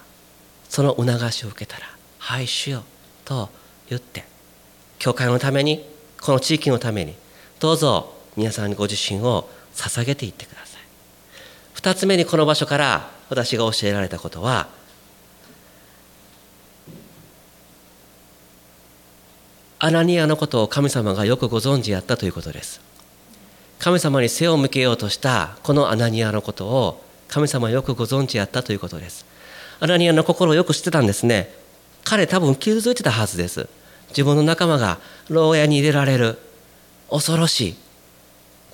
その促しを受けたら「はいしよう」と言って教会のためにこの地域のためにどうぞ皆さんにご自身を捧げていってください。2つ目にこの場所から私が教えられたことはアナニアのことを神様がよくご存知やったということです。神様に背を向けようとしたこのアナニアのことを神様よくご存知やったということです。アナニアの心をよく知ってたんですね。彼多分傷ついてたはずです。自分の仲間が牢屋に入れられる恐ろしい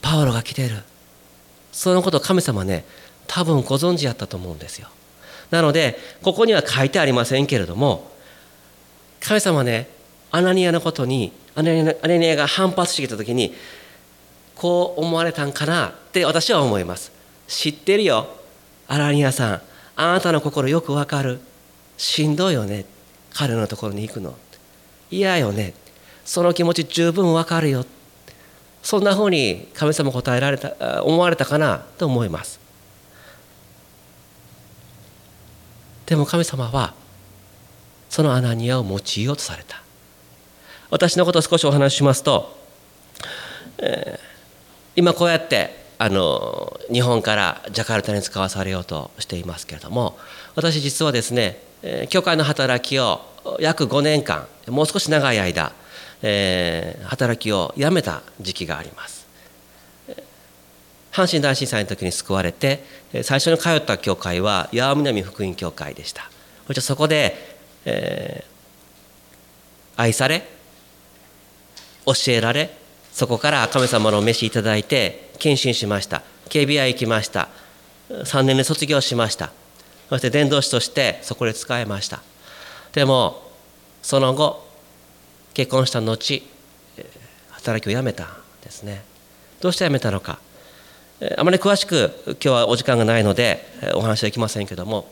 パウロが来てる。そのことを神様ね多分ご存知やったと思うんですよ。なのでここには書いてありませんけれども神様ねアナニアのことにアナニアが反発してきた時にこう思われたんかなって私は思います。知ってるよ。アナニアさんあなたの心よくわかる。しんどいよね。彼のところに行くの。嫌よね。その気持ち十分わかるよ。そんなふうに神様答えられた思われたかなと思います。でも神様はそのアナニアを用いようとされた。私のことを少しお話ししますと、えー、今こうやってあの日本からジャカルタに使わされようとしていますけれども私実はですね教会の働きを約5年間もう少し長い間、えー、働きを辞めた時期があります。阪神大震災の時に救われて最初に通った教会は八尾南福音教会でした。そしてそこで、えー、愛され教えられそこから神様の召しいただいて献身しました。KBI 行きました。3年で卒業しました。そして伝道師としてそこで使えました。でもその後結婚した後働きを辞めたんですね。どうして辞めたのか。あまり詳しく今日はお時間がないのでお話できませんけども。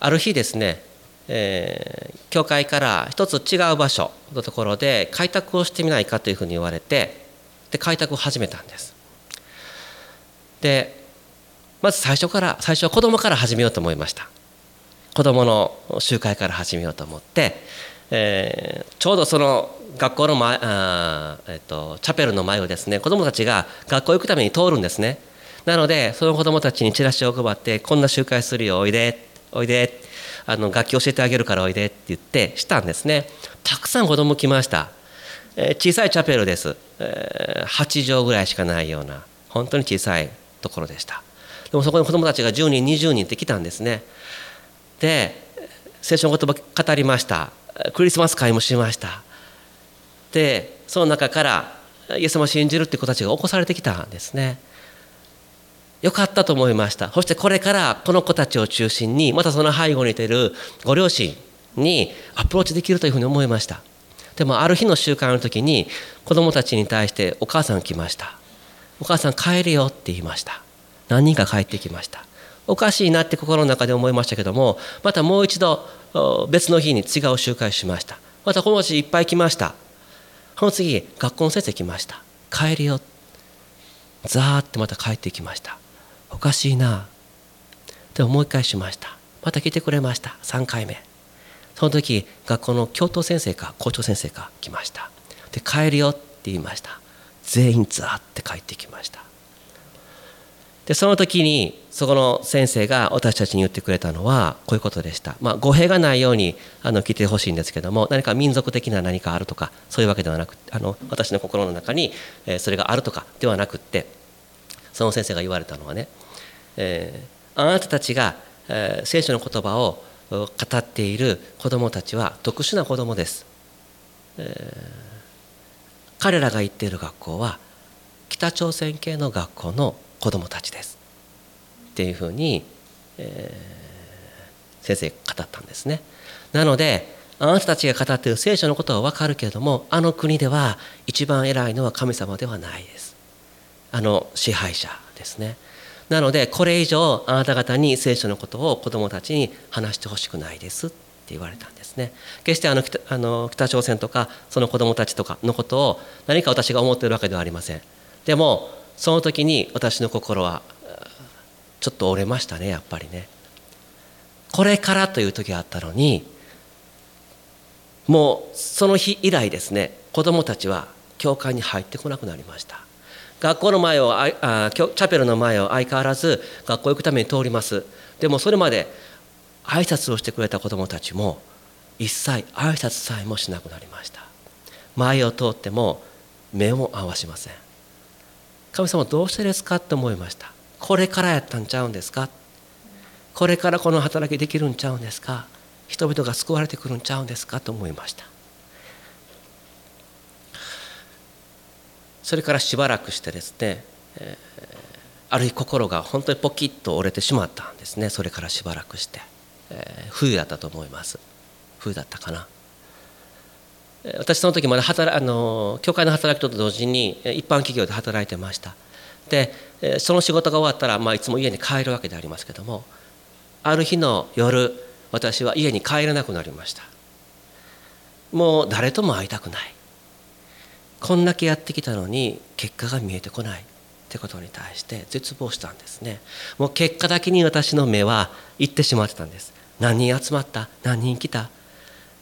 ある日ですねえー、教会から一つ違う場所のところで開拓をしてみないかというふうに言われてで開拓を始めたんです。でまず最初から最初は子供から始めようと思いました。子供の集会から始めようと思って、えー、ちょうどその学校の前あ、えーと、チャペルの前をですね子供たちが学校行くために通るんですね。なのでその子供たちにチラシを配ってこんな集会するよおいでおいであの楽器教えてあげるからおいでって言ってしたんですね。たくさん子供来ました、えー、小さいチャペルです、えー、8畳ぐらいしかないような本当に小さいところでした。でもそこに子供たちが10人20人って来たんですね。で聖書の言葉語りました。クリスマス会もしました。でその中からイエス様を信じるって子たちが起こされてきたんですね。よかったと思いました。そしてこれからこの子たちを中心にまたその背後にいてるご両親にアプローチできるというふうに思いました。でもある日の習慣の時に子供たちに対してお母さん来ました。お母さん帰るよって言いました。何人か帰ってきました。おかしいなって心の中で思いましたけどもまたもう一度別の日に違う集会しました。また子供たちいっぱい来ました。その次学校の先生来ました。帰るよ。ザーってまた帰ってきました。おかしいな。でもう一回しました。また来てくれました。3回目。その時学校の教頭先生か校長先生か来ました。で帰るよって言いました。全員ザーって帰ってきました。でその時にそこの先生が私たちに言ってくれたのはこういうことでした、まあ、語弊がないようにあの聞いてほしいんですけども何か民族的な何かあるとかそういうわけではなくあの私の心の中にそれがあるとかではなくってその先生が言われたのはねえー、あなたたちが、えー、聖書の言葉を語っている子どもたちは特殊な子どもです、えー、彼らが行っている学校は北朝鮮系の学校の子どもたちです。っていうふうに、えー、先生語ったんですね。なのであなたたちが語っている聖書のことは分かるけれどもあの国では一番偉いのは神様ではないです。あの支配者ですね。なのでこれ以上あなた方に聖書のことを子どもたちに話してほしくないですって言われたんですね。決してあの北あの北朝鮮とかその子どもたちとかのことを何か私が思っているわけではありません。でもその時に私の心はちょっと折れましたねやっぱりね。これからという時があったのにもうその日以来ですね子どもたちは教会に入ってこなくなりました。学校の前をああチャペルの前を相変わらず学校行くために通ります。でもそれまで挨拶をしてくれた子どもたちも一切挨拶さえもしなくなりました。前を通っても目も合わしません。神様どうしてですかって思いました。これからやったんちゃうんですか。これからこの働きできるんちゃうんですか。人々が救われてくるんちゃうんですかと思いました。それからしばらくしてですね、えー、ある日心が本当にポキッと折れてしまったんですね。それからしばらくして、えー、冬だったと思います。冬だったかな。私その時まだ働あの教会の働きと同時に一般企業で働いてました。でその仕事が終わったら、まあ、いつも家に帰るわけでありますけどもある日の夜私は家に帰れなくなりました。もう誰とも会いたくない。こんだけやってきたのに結果が見えてこないってことに対して絶望したんですね。もう結果だけに私の目は行ってしまってたんです。何人集まった？何人来た？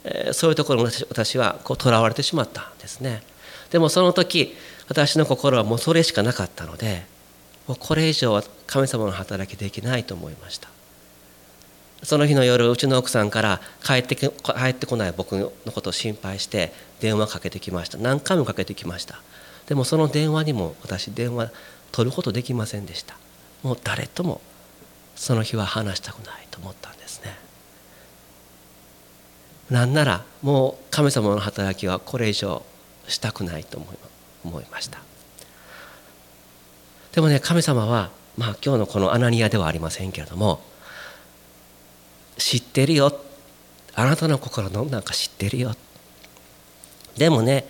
えそういうところに私はこう囚われてしまったんですね。でもその時私の心はもうそれしかなかったのでもうこれ以上は神様の働きできないと思いました。その日の夜うちの奥さんから帰って帰ってこない僕のことを心配して電話かけてきました。何回もかけてきました。でもその電話にも私電話取ることできませんでした。もう誰ともその日は話したくないと思ったんですね。なんならもう神様の働きはこれ以上したくないと思いました。でもね神様はまあ今日のこのアナニアではありませんけれども知ってるよ。あなたの心のなんか知ってるよ。でもね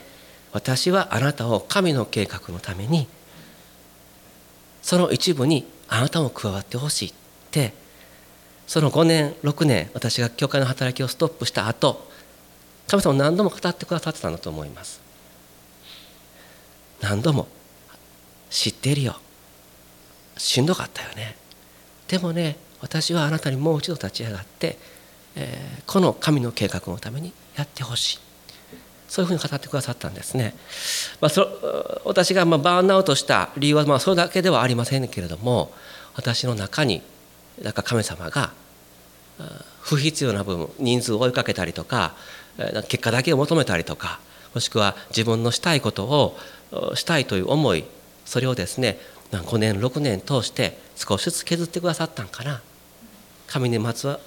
私はあなたを神の計画のためにその一部にあなたも加わってほしいってその5年6年私が教会の働きをストップした後神様何度も語ってくださってたんだと思います。何度も知ってるよ。しんどかったよね。でもね私はあなたにもう一度立ち上がって、えー、この神の計画のためにやってほしい。そういうふうに語ってくださったんですね、まあ、そ私がまあバーンアウトした理由はまあそれだけではありませんけれども私の中になんか神様が不必要な分人数を追いかけたりとか結果だけを求めたりとかもしくは自分のしたいことをしたいという思いそれをですね5年6年通して少しずつ削ってくださったんかな。神にまつわ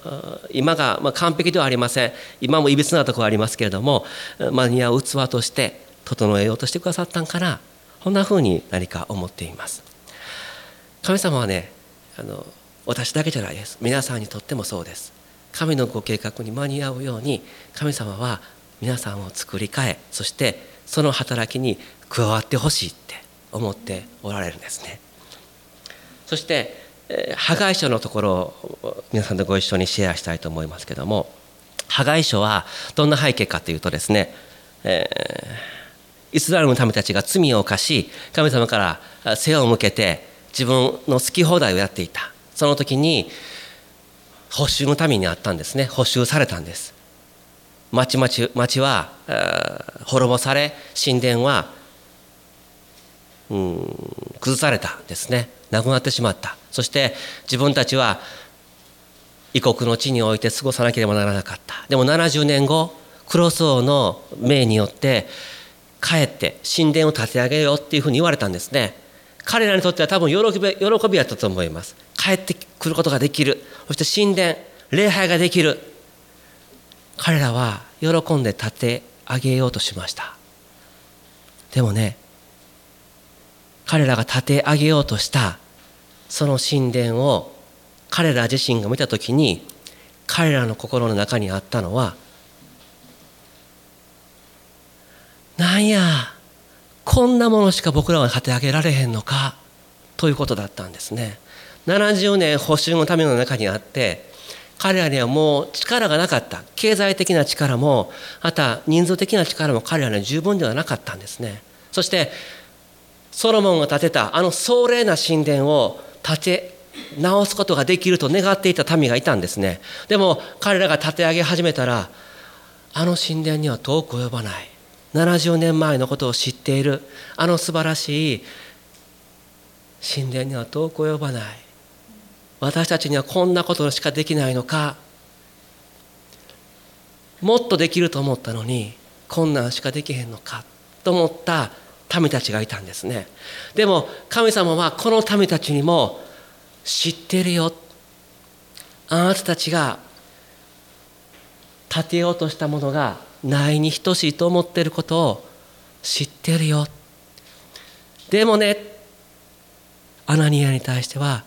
今がま完璧ではありません。今もいびつなところはありますけれども間に合う器として整えようとしてくださったんかなこんなふうに何か思っています。神様はねあの私だけじゃないです。皆さんにとってもそうです。神のご計画に間に合うように神様は皆さんを作り変えそしてその働きに加わってほしいって思っておられるんですね。そして破壊書のところを皆さんとご一緒にシェアしたいと思いますけども破壊書はどんな背景かというとですね、えー、イスラエルの民たちが罪を犯し神様から背を向けて自分の好き放題をやっていた。その時に補修の民にあったんですね。補修されたんです。町町町は滅ぼされ神殿はうん崩されたですね。なくなってしまった。そして自分たちは異国の地において過ごさなければならなかった。でも70年後クロス王の命によって帰って神殿を建て上げようっていうふうに言われたんですね。彼らにとっては多分喜び喜びやったと思います。帰ってくることができる。そして神殿礼拝ができる。彼らは喜んで立て上げようとしました。でもね彼らが立て上げようとしたその神殿を彼ら自身が見た時に彼らの心の中にあったのはなんやこんなものしか僕らは立て上げられへんのかということだったんですね。70年保守のための中にあって彼らにはもう力がなかった経済的な力もまた人数的な力も彼らには十分ではなかったんですねそしてソロモンが建てたあの壮麗な神殿を建て直すことができると願っていた民がいたんですね。でも彼らが建て上げ始めたらあの神殿には遠く及ばない。70年前のことを知っている。あの素晴らしい神殿には遠く及ばない。私たちにはこんなことしかできないのか。もっとできると思ったのにこんなんしかできへんのか。と思った民たちがいたんですね。でも神様はこの民たちにも知ってるよ。あなたたちが建てようとしたものがないに等しいと思ってることを知ってるよ。でもねアナニアに対しては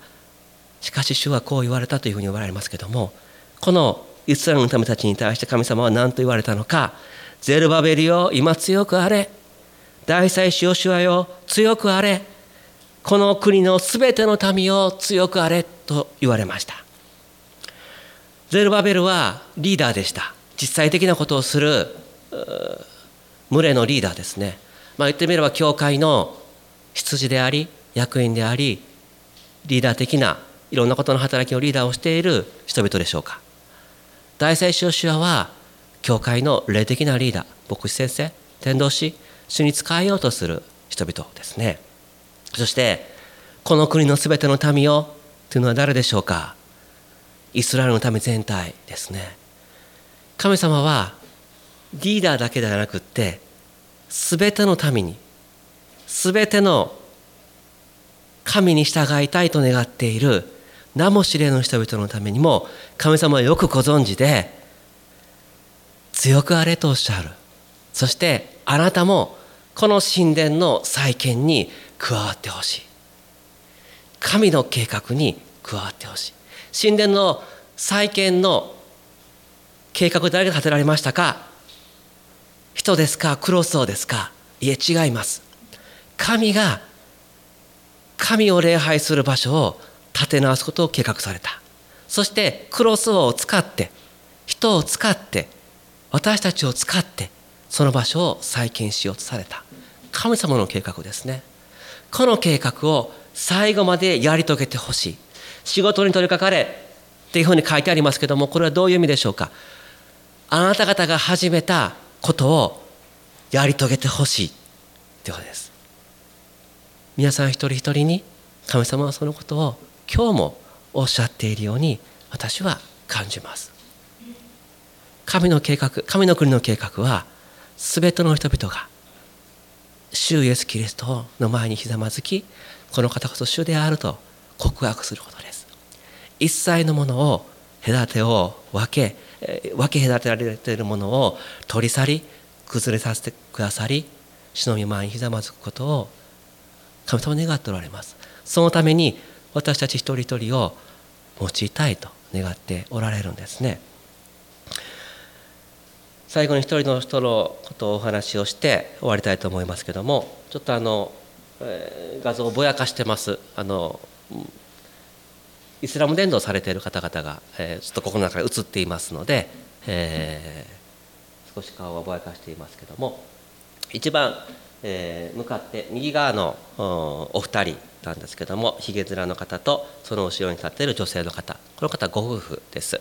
しかし主はこう言われたというふうに言われますけどもこのイスラエルの民たちに対して神様は何と言われたのかゼルバベルよ今強くあれ。大祭司ヨシュアよ強くあれ。この国のすべての民を強くあれと言われました。ゼルバベルはリーダーでした。実際的なことをする群れのリーダーですね、まあ、言ってみれば教会の羊であり役員でありリーダー的ないろんなことの働きをリーダーをしている人々でしょうか。大祭司ヨシュアは教会の霊的なリーダー。牧師先生伝道師主に仕えようとする人々ですね。そしてこの国のすべての民をというのは誰でしょうか？イスラエルの民全体ですね。神様はリーダーだけではなくってすべての民にすべての神に従いたいと願っている名も知れぬ人々のためにも神様はよくご存知で強くあれとおっしゃる。そしてあなたもこの神殿の再建に加わってほしい。神の計画に加わってほしい。神殿の再建の計画誰が立てられましたか？人ですか？クロスオですか？いえ違います。神が神を礼拝する場所を立て直すことを計画された。そしてクロスオを使って人を使って私たちを使ってその場所を再建しようとされた。神様の計画ですね。この計画を最後までやり遂げてほしい。仕事に取り掛かれっていうふうに書いてありますけどもこれはどういう意味でしょうか。あなた方が始めたことをやり遂げてほしい。ってことです。皆さん一人一人に神様はそのことを今日もおっしゃっているように私は感じます。神の計画神の国の計画は全ての人々が主イエス・キリストの前にひざまずきこの方こそ主であると告白することです。一切のものを隔てを分け分け隔てられているものを取り去り崩れさせてくださり主の御前にひざまずくことを神様願っておられます。そのために私たち一人一人を用いたいと願っておられるんですね。最後に一人の人のことをお話をして終わりたいと思いますけどもちょっとあの、えー、画像をぼやかしてます。あのイスラム伝道されている方々が、えー、ちょっとここの中に映っていますので、えー、少し顔はぼやかしていますけども一番、えー、向かって右側のお二人なんですけどもひげ面の方とその後ろに立っている女性の方この方ご夫婦です。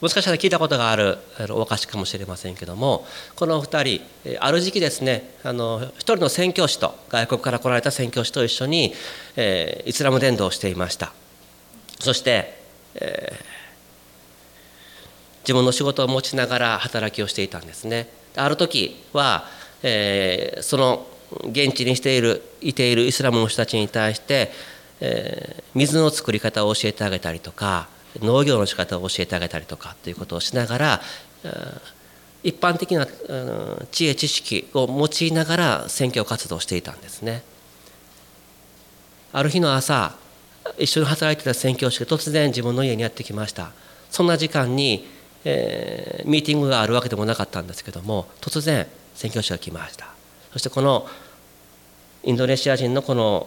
もしかしたら聞いたことがあるおかしかもしれませんけどもこのお二人ある時期ですねあの一人の宣教師と外国から来られた宣教師と一緒に、えー、イスラム伝道をしていました。そして、えー、自分の仕事を持ちながら働きをしていたんですね。ある時は、えー、その現地にしているいているイスラムの人たちに対して、えー、水の作り方を教えてあげたりとか農業の仕方を教えてあげたりとかということをしながら一般的な知恵知識を用いながら選挙活動をしていたんですね。ある日の朝一緒に働いてた宣教師が突然自分の家にやってきましたそんな時間に、えー、ミーティングがあるわけでもなかったんですけども突然宣教師が来ましたそしてこのインドネシア人のこの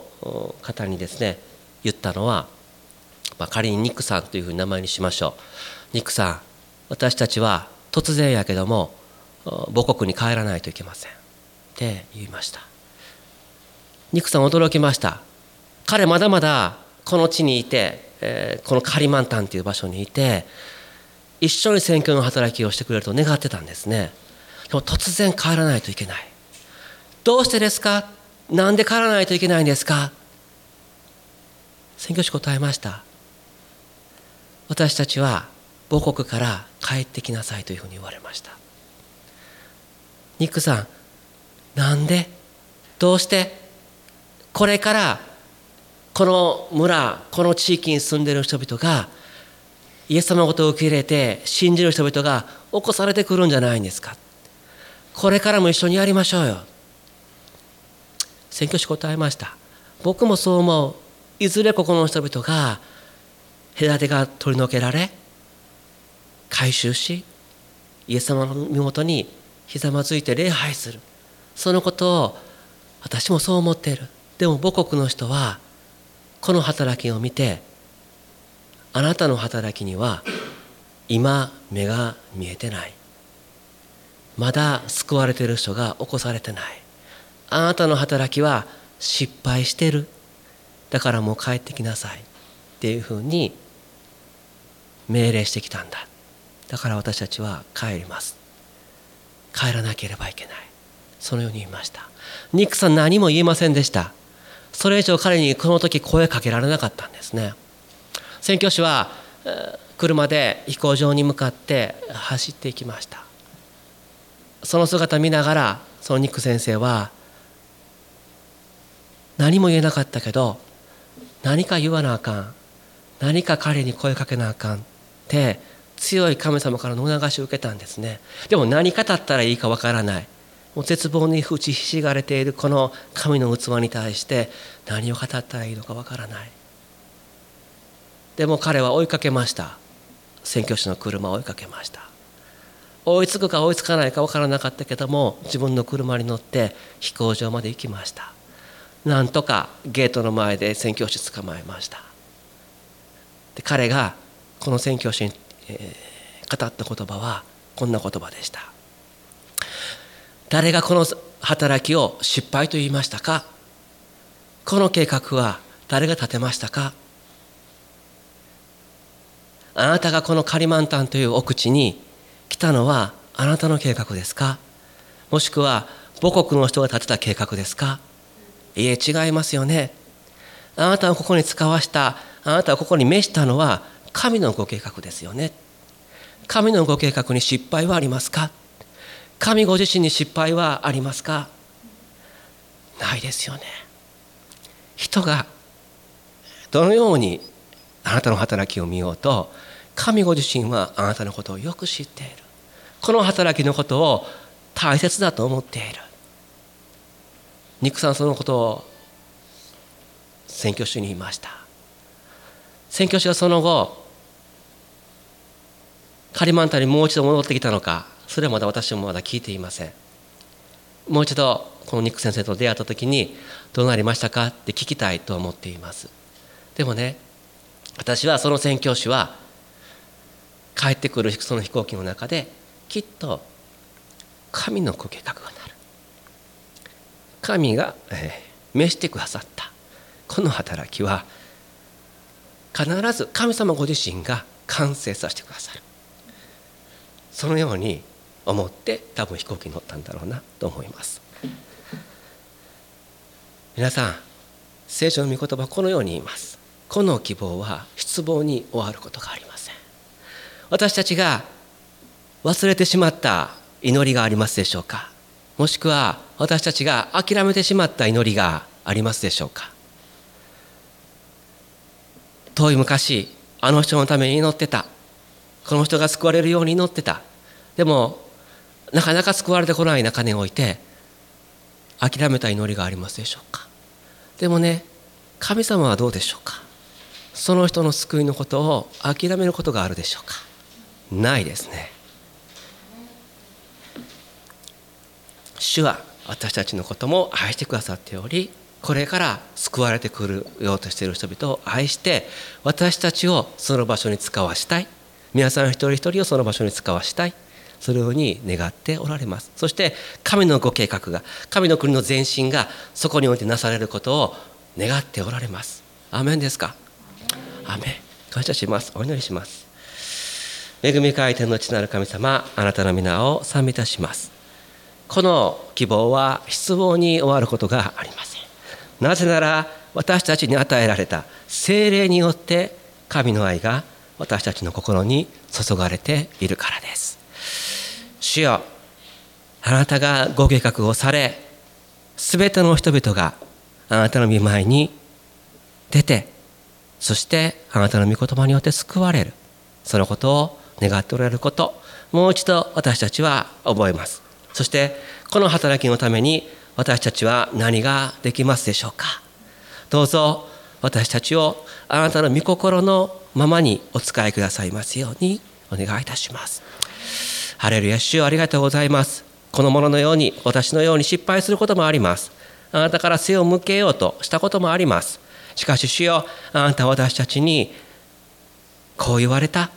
方にですね言ったのは、まあ、仮にニックさんというふうに名前にしましょう。ニックさん私たちは突然やけども母国に帰らないといけません。って言いました。ニックさん驚きました。彼まだまだこの地にいて、えー、このカリマンタンという場所にいて一緒に選挙の働きをしてくれると願ってたんですね。でも突然帰らないといけない。どうしてですか？なんで帰らないといけないんですか？選挙師答えました。私たちは母国から帰ってきなさいというふうに言われました。ニックさんなんで？どうして？これからこの村この地域に住んでいる人々がイエス様のことを受け入れて信じる人々が起こされてくるんじゃないんですか？これからも一緒にやりましょうよ。選挙師答えました。僕もそう思う。いずれここの人々が隔てが取り除けられ回収しイエス様の身元にひざまずいて礼拝する。そのことを私もそう思っている。でも母国の人はこの働きを見てあなたの働きには今目が見えてない。まだ救われている人が起こされてない。あなたの働きは失敗してる。だからもう帰ってきなさい。っていうふうに命令してきたんだ。だから私たちは帰ります。帰らなければいけない。そのように言いました。ニックさん何も言いませんでした。それ以上彼にこの時声かけられなかったんですね。宣教師は車で飛行場に向かって走っていきました。その姿見ながらそのニック先生は何も言えなかったけど何か言わなあかん。何か彼に声かけなあかんって強い神様からの促しを受けたんですね。でも何語ったらいいかわからない。もう絶望に打ちひしがれているこの神の器に対して何を語ったらいいのかわからない。でも彼は追いかけました。宣教師の車を追いかけました。追いつくか追いつかないか分からなかったけども自分の車に乗って飛行場まで行きました。なんとかゲートの前で宣教師捕まえました。で彼がこの宣教師にえー、語った言葉はこんな言葉でした。誰がこの働きを失敗と言いましたか？この計画は誰が立てましたか？あなたがこのカリマンタンという奥地に来たのはあなたの計画ですか？もしくは母国の人が立てた計画ですか？いえ違いますよね。あなたをここに使わしたあなたをここに召したのは神のご計画ですよね。神のご計画に失敗はありますか？神ご自身に失敗はありますか？ないですよね。人がどのようにあなたの働きを見ようと神ご自身はあなたのことをよく知っている。この働きのことを大切だと思っている。ニックさんそのことを選挙主に言いました。宣教師はその後カリマンタにもう一度戻ってきたのかそれはまだ私もまだ聞いていません。もう一度このニック先生と出会った時にどうなりましたか？って聞きたいと思っています。でもね私はその宣教師は帰ってくるその飛行機の中できっと神のご計画がなる神が、えー、召してくださった。この働きは必ず神様ご自身が完成させてくださる。そのように思って多分飛行機に乗ったんだろうなと思います。皆さん聖書の御言葉このように言います。この希望は失望に終わることがありません。私たちが忘れてしまった祈りがありますでしょうか。もしくは私たちが諦めてしまった祈りがありますでしょうか？遠い昔あの人のために祈ってた。この人が救われるように祈ってた。でもなかなか救われてこない中において諦めた祈りがありますでしょうか？でもね神様はどうでしょうか？その人の救いのことを諦めることがあるでしょうか？ないですね。主は私たちのことも愛してくださっておりこれから救われてくるようとしている人々を愛して私たちをその場所に使わしたい。皆さん一人一人をその場所に使わしたい。そのように願っておられます。そして神のご計画が神の国の前進がそこにおいてなされることを願っておられます。アメンですか？アメン。感謝します。お祈りします。恵み回転の地なる神様あなたの皆を賛美いたします。この希望は失望に終わることがありません。なぜなら私たちに与えられた精霊によって神の愛が私たちの心に注がれているからです。主よあなたがご計画をされすべての人々があなたの御前に出てそしてあなたの御言葉によって救われる。そのことを願っておられることもう一度私たちは覚えます。そしてこの働きのために私たちは何ができますでしょうか？どうぞ私たちをあなたの御心のままにお使いくださいますようにお願いいたします。ハレルヤ主ありがとうございます。このもののように私のように失敗することもあります。あなたから背を向けようとしたこともあります。しかし主よあなたは私たちにこう言われた。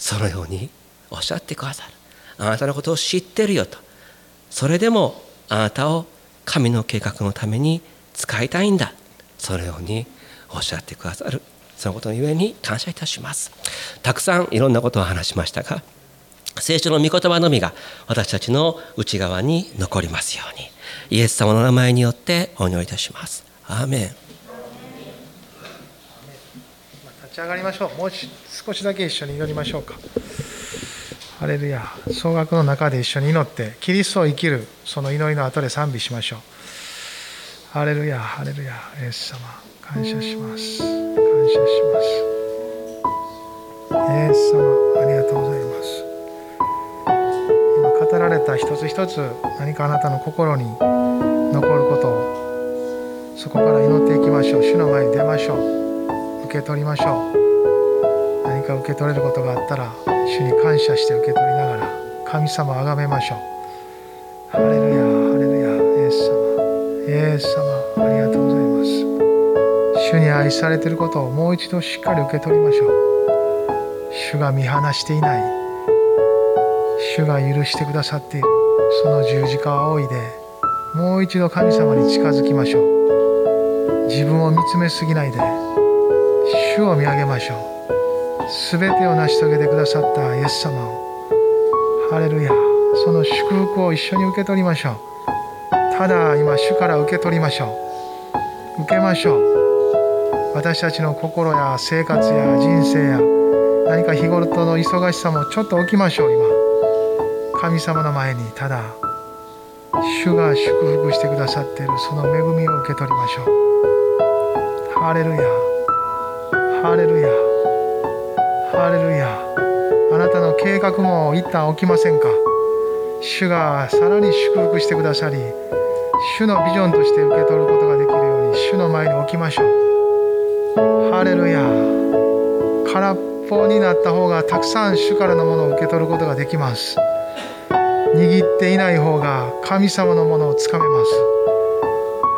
そのようにおっしゃってくださる。あなたのことを知ってるよと。それでもあなたを神の計画のために使いたいんだ。そのようにおっしゃってくださる。そのことのゆえに感謝いたします。たくさんいろんなことを話しましたが聖書の御言葉のみが私たちの内側に残りますように。イエス様の名前によってお祈りいたします。アーメン。立ち上がりましょう。もう少しだけ一緒に祈りましょうか。ハレルヤ総額の中で一緒に祈ってキリストを生きるその祈りの後で賛美しましょう。ハレルヤハレルヤイエス様感謝します。感謝します。イエス様ありがとうございます。今語られた一つ一つ何かあなたの心に残ることをそこから祈っていきましょう。主の前に出ましょう。受け取りましょう。か受け取れることがあったら主に感謝して受け取りながら神様を崇めましょう。ハレルヤハレルヤイエス様。イエス様ありがとうございます。主に愛されていることをもう一度しっかり受け取りましょう。主が見放していない。主が許してくださっている。その十字架を仰いでもう一度神様に近づきましょう。自分を見つめすぎないで主を見上げましょう。全てを成し遂げてくださったイエス様。をハレルヤ。その祝福を一緒に受け取りましょう。ただ今主から受け取りましょう。受けましょう。私たちの心や生活や人生や何か日頃との忙しさもちょっと置きましょう。今。神様の前にただ主が祝福してくださっているその恵みを受け取りましょう。ハレルヤ。ハレルヤ。ハレルヤあなたの計画も一旦起きませんか？主がさらに祝福してくださり主のビジョンとして受け取ることができるように主の前に置きましょう。ハレルヤ空っぽになった方がたくさん主からのものを受け取ることができます。握っていない方が神様のものをつかめます。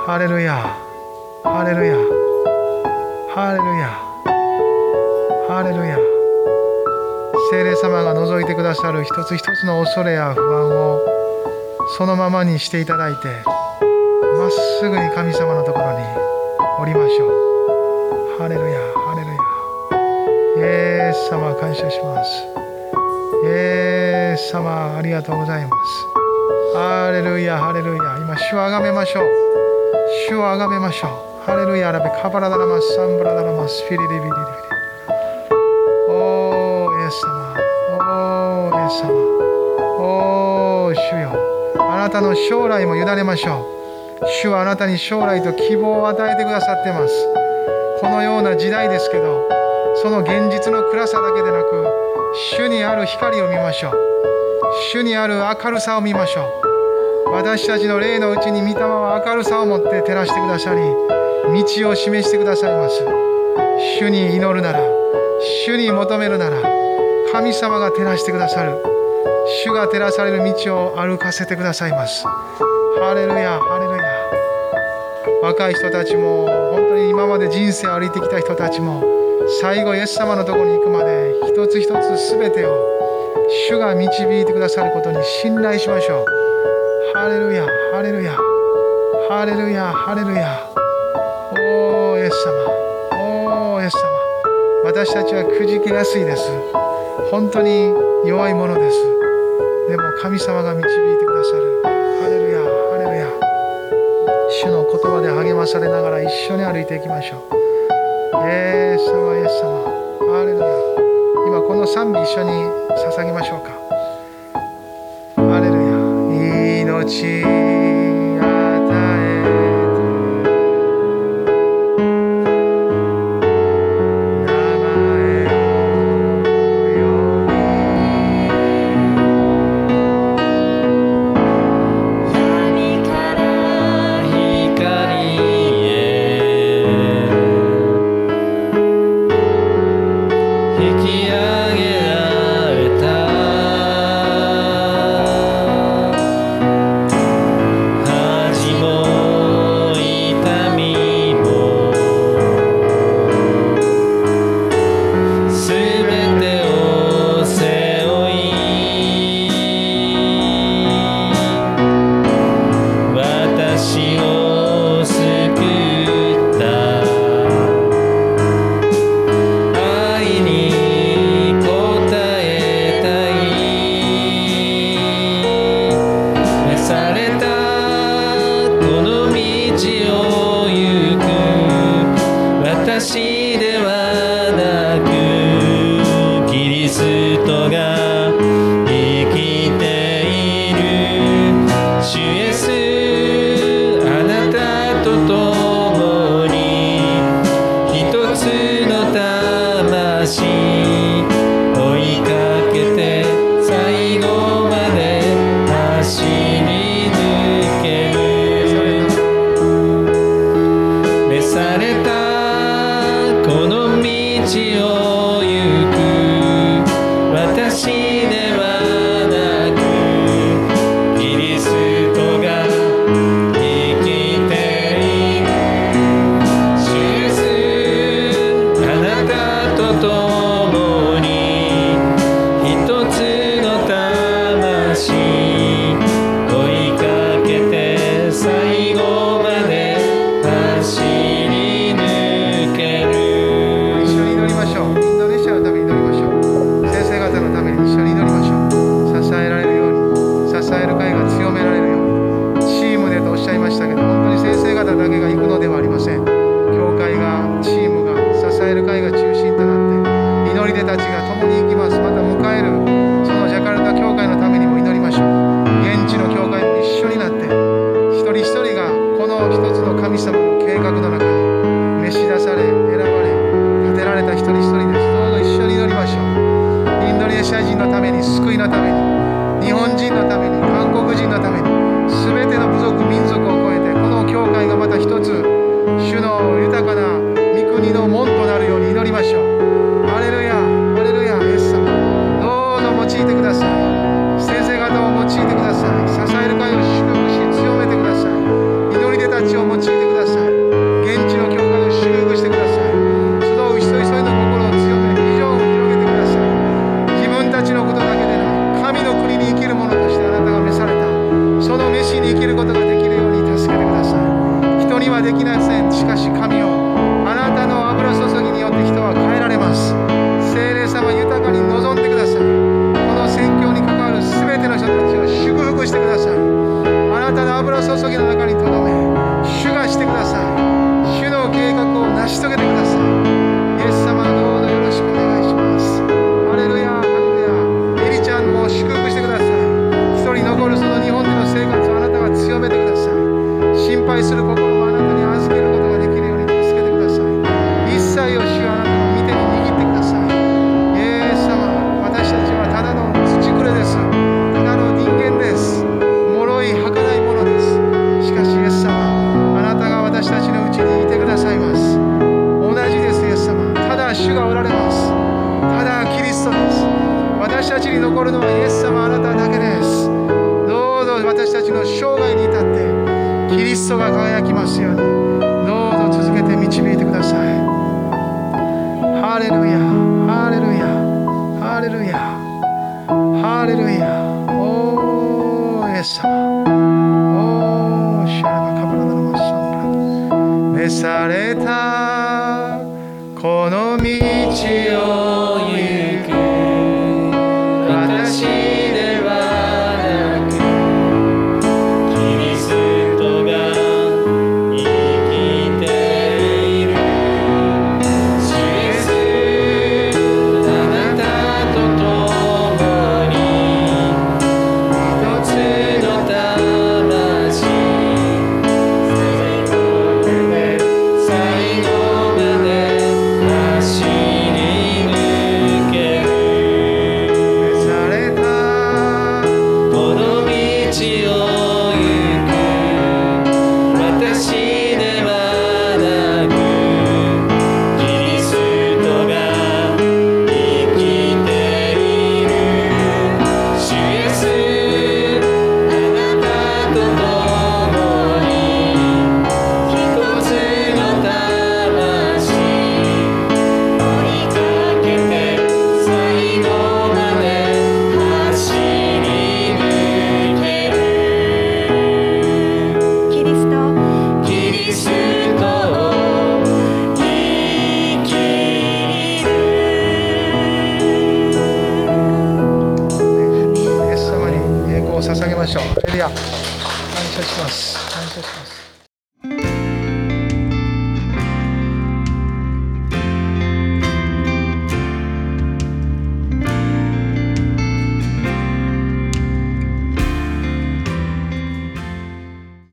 ハレルヤハレルヤハレルヤハレルヤ聖霊様が覗いてくださる一つ一つの恐れや不安をそのままにしていただいてまっすぐに神様のところに降りましょう。ハレルヤハレルヤ。イエス様感謝します。イエス様ありがとうございます。ハレルヤハレルヤ。今主をあがめましょう。主をあがめましょう。ハレルヤラベカバラダラマスサンブラダラマスフィリリビリリビリ主よ。あなたの将来も委ねましょう。主はあなたに将来と希望を与えてくださってます。このような時代ですけどその現実の暗さだけでなく主にある光を見ましょう。主にある明るさを見ましょう。私たちの霊のうちに御霊は明るさを持って照らしてくださり道を示してくださいます。主に祈るなら主に求めるなら神様が照らしてくださる。主が照らされる道を歩かせてくださいます。ハレルヤハレルヤ。若い人たちも本当に今まで人生を歩いてきた人たちも最後イエス様のとこに行くまで一つ一つ全てを主が導いてくださることに信頼しましょう。ハレルヤハレルヤ。ハレルヤハレルヤ。おーイエス様。おーイエス様。私たちはくじけやすいです。本当に弱いものです。でも神様が導いてくださる。ハレルヤハレルヤ。主の言葉で励まされながら一緒に歩いていきましょう。イエス様イエス様。ハレルヤ。今この賛美一緒に捧げましょうか。ハレルヤ。命。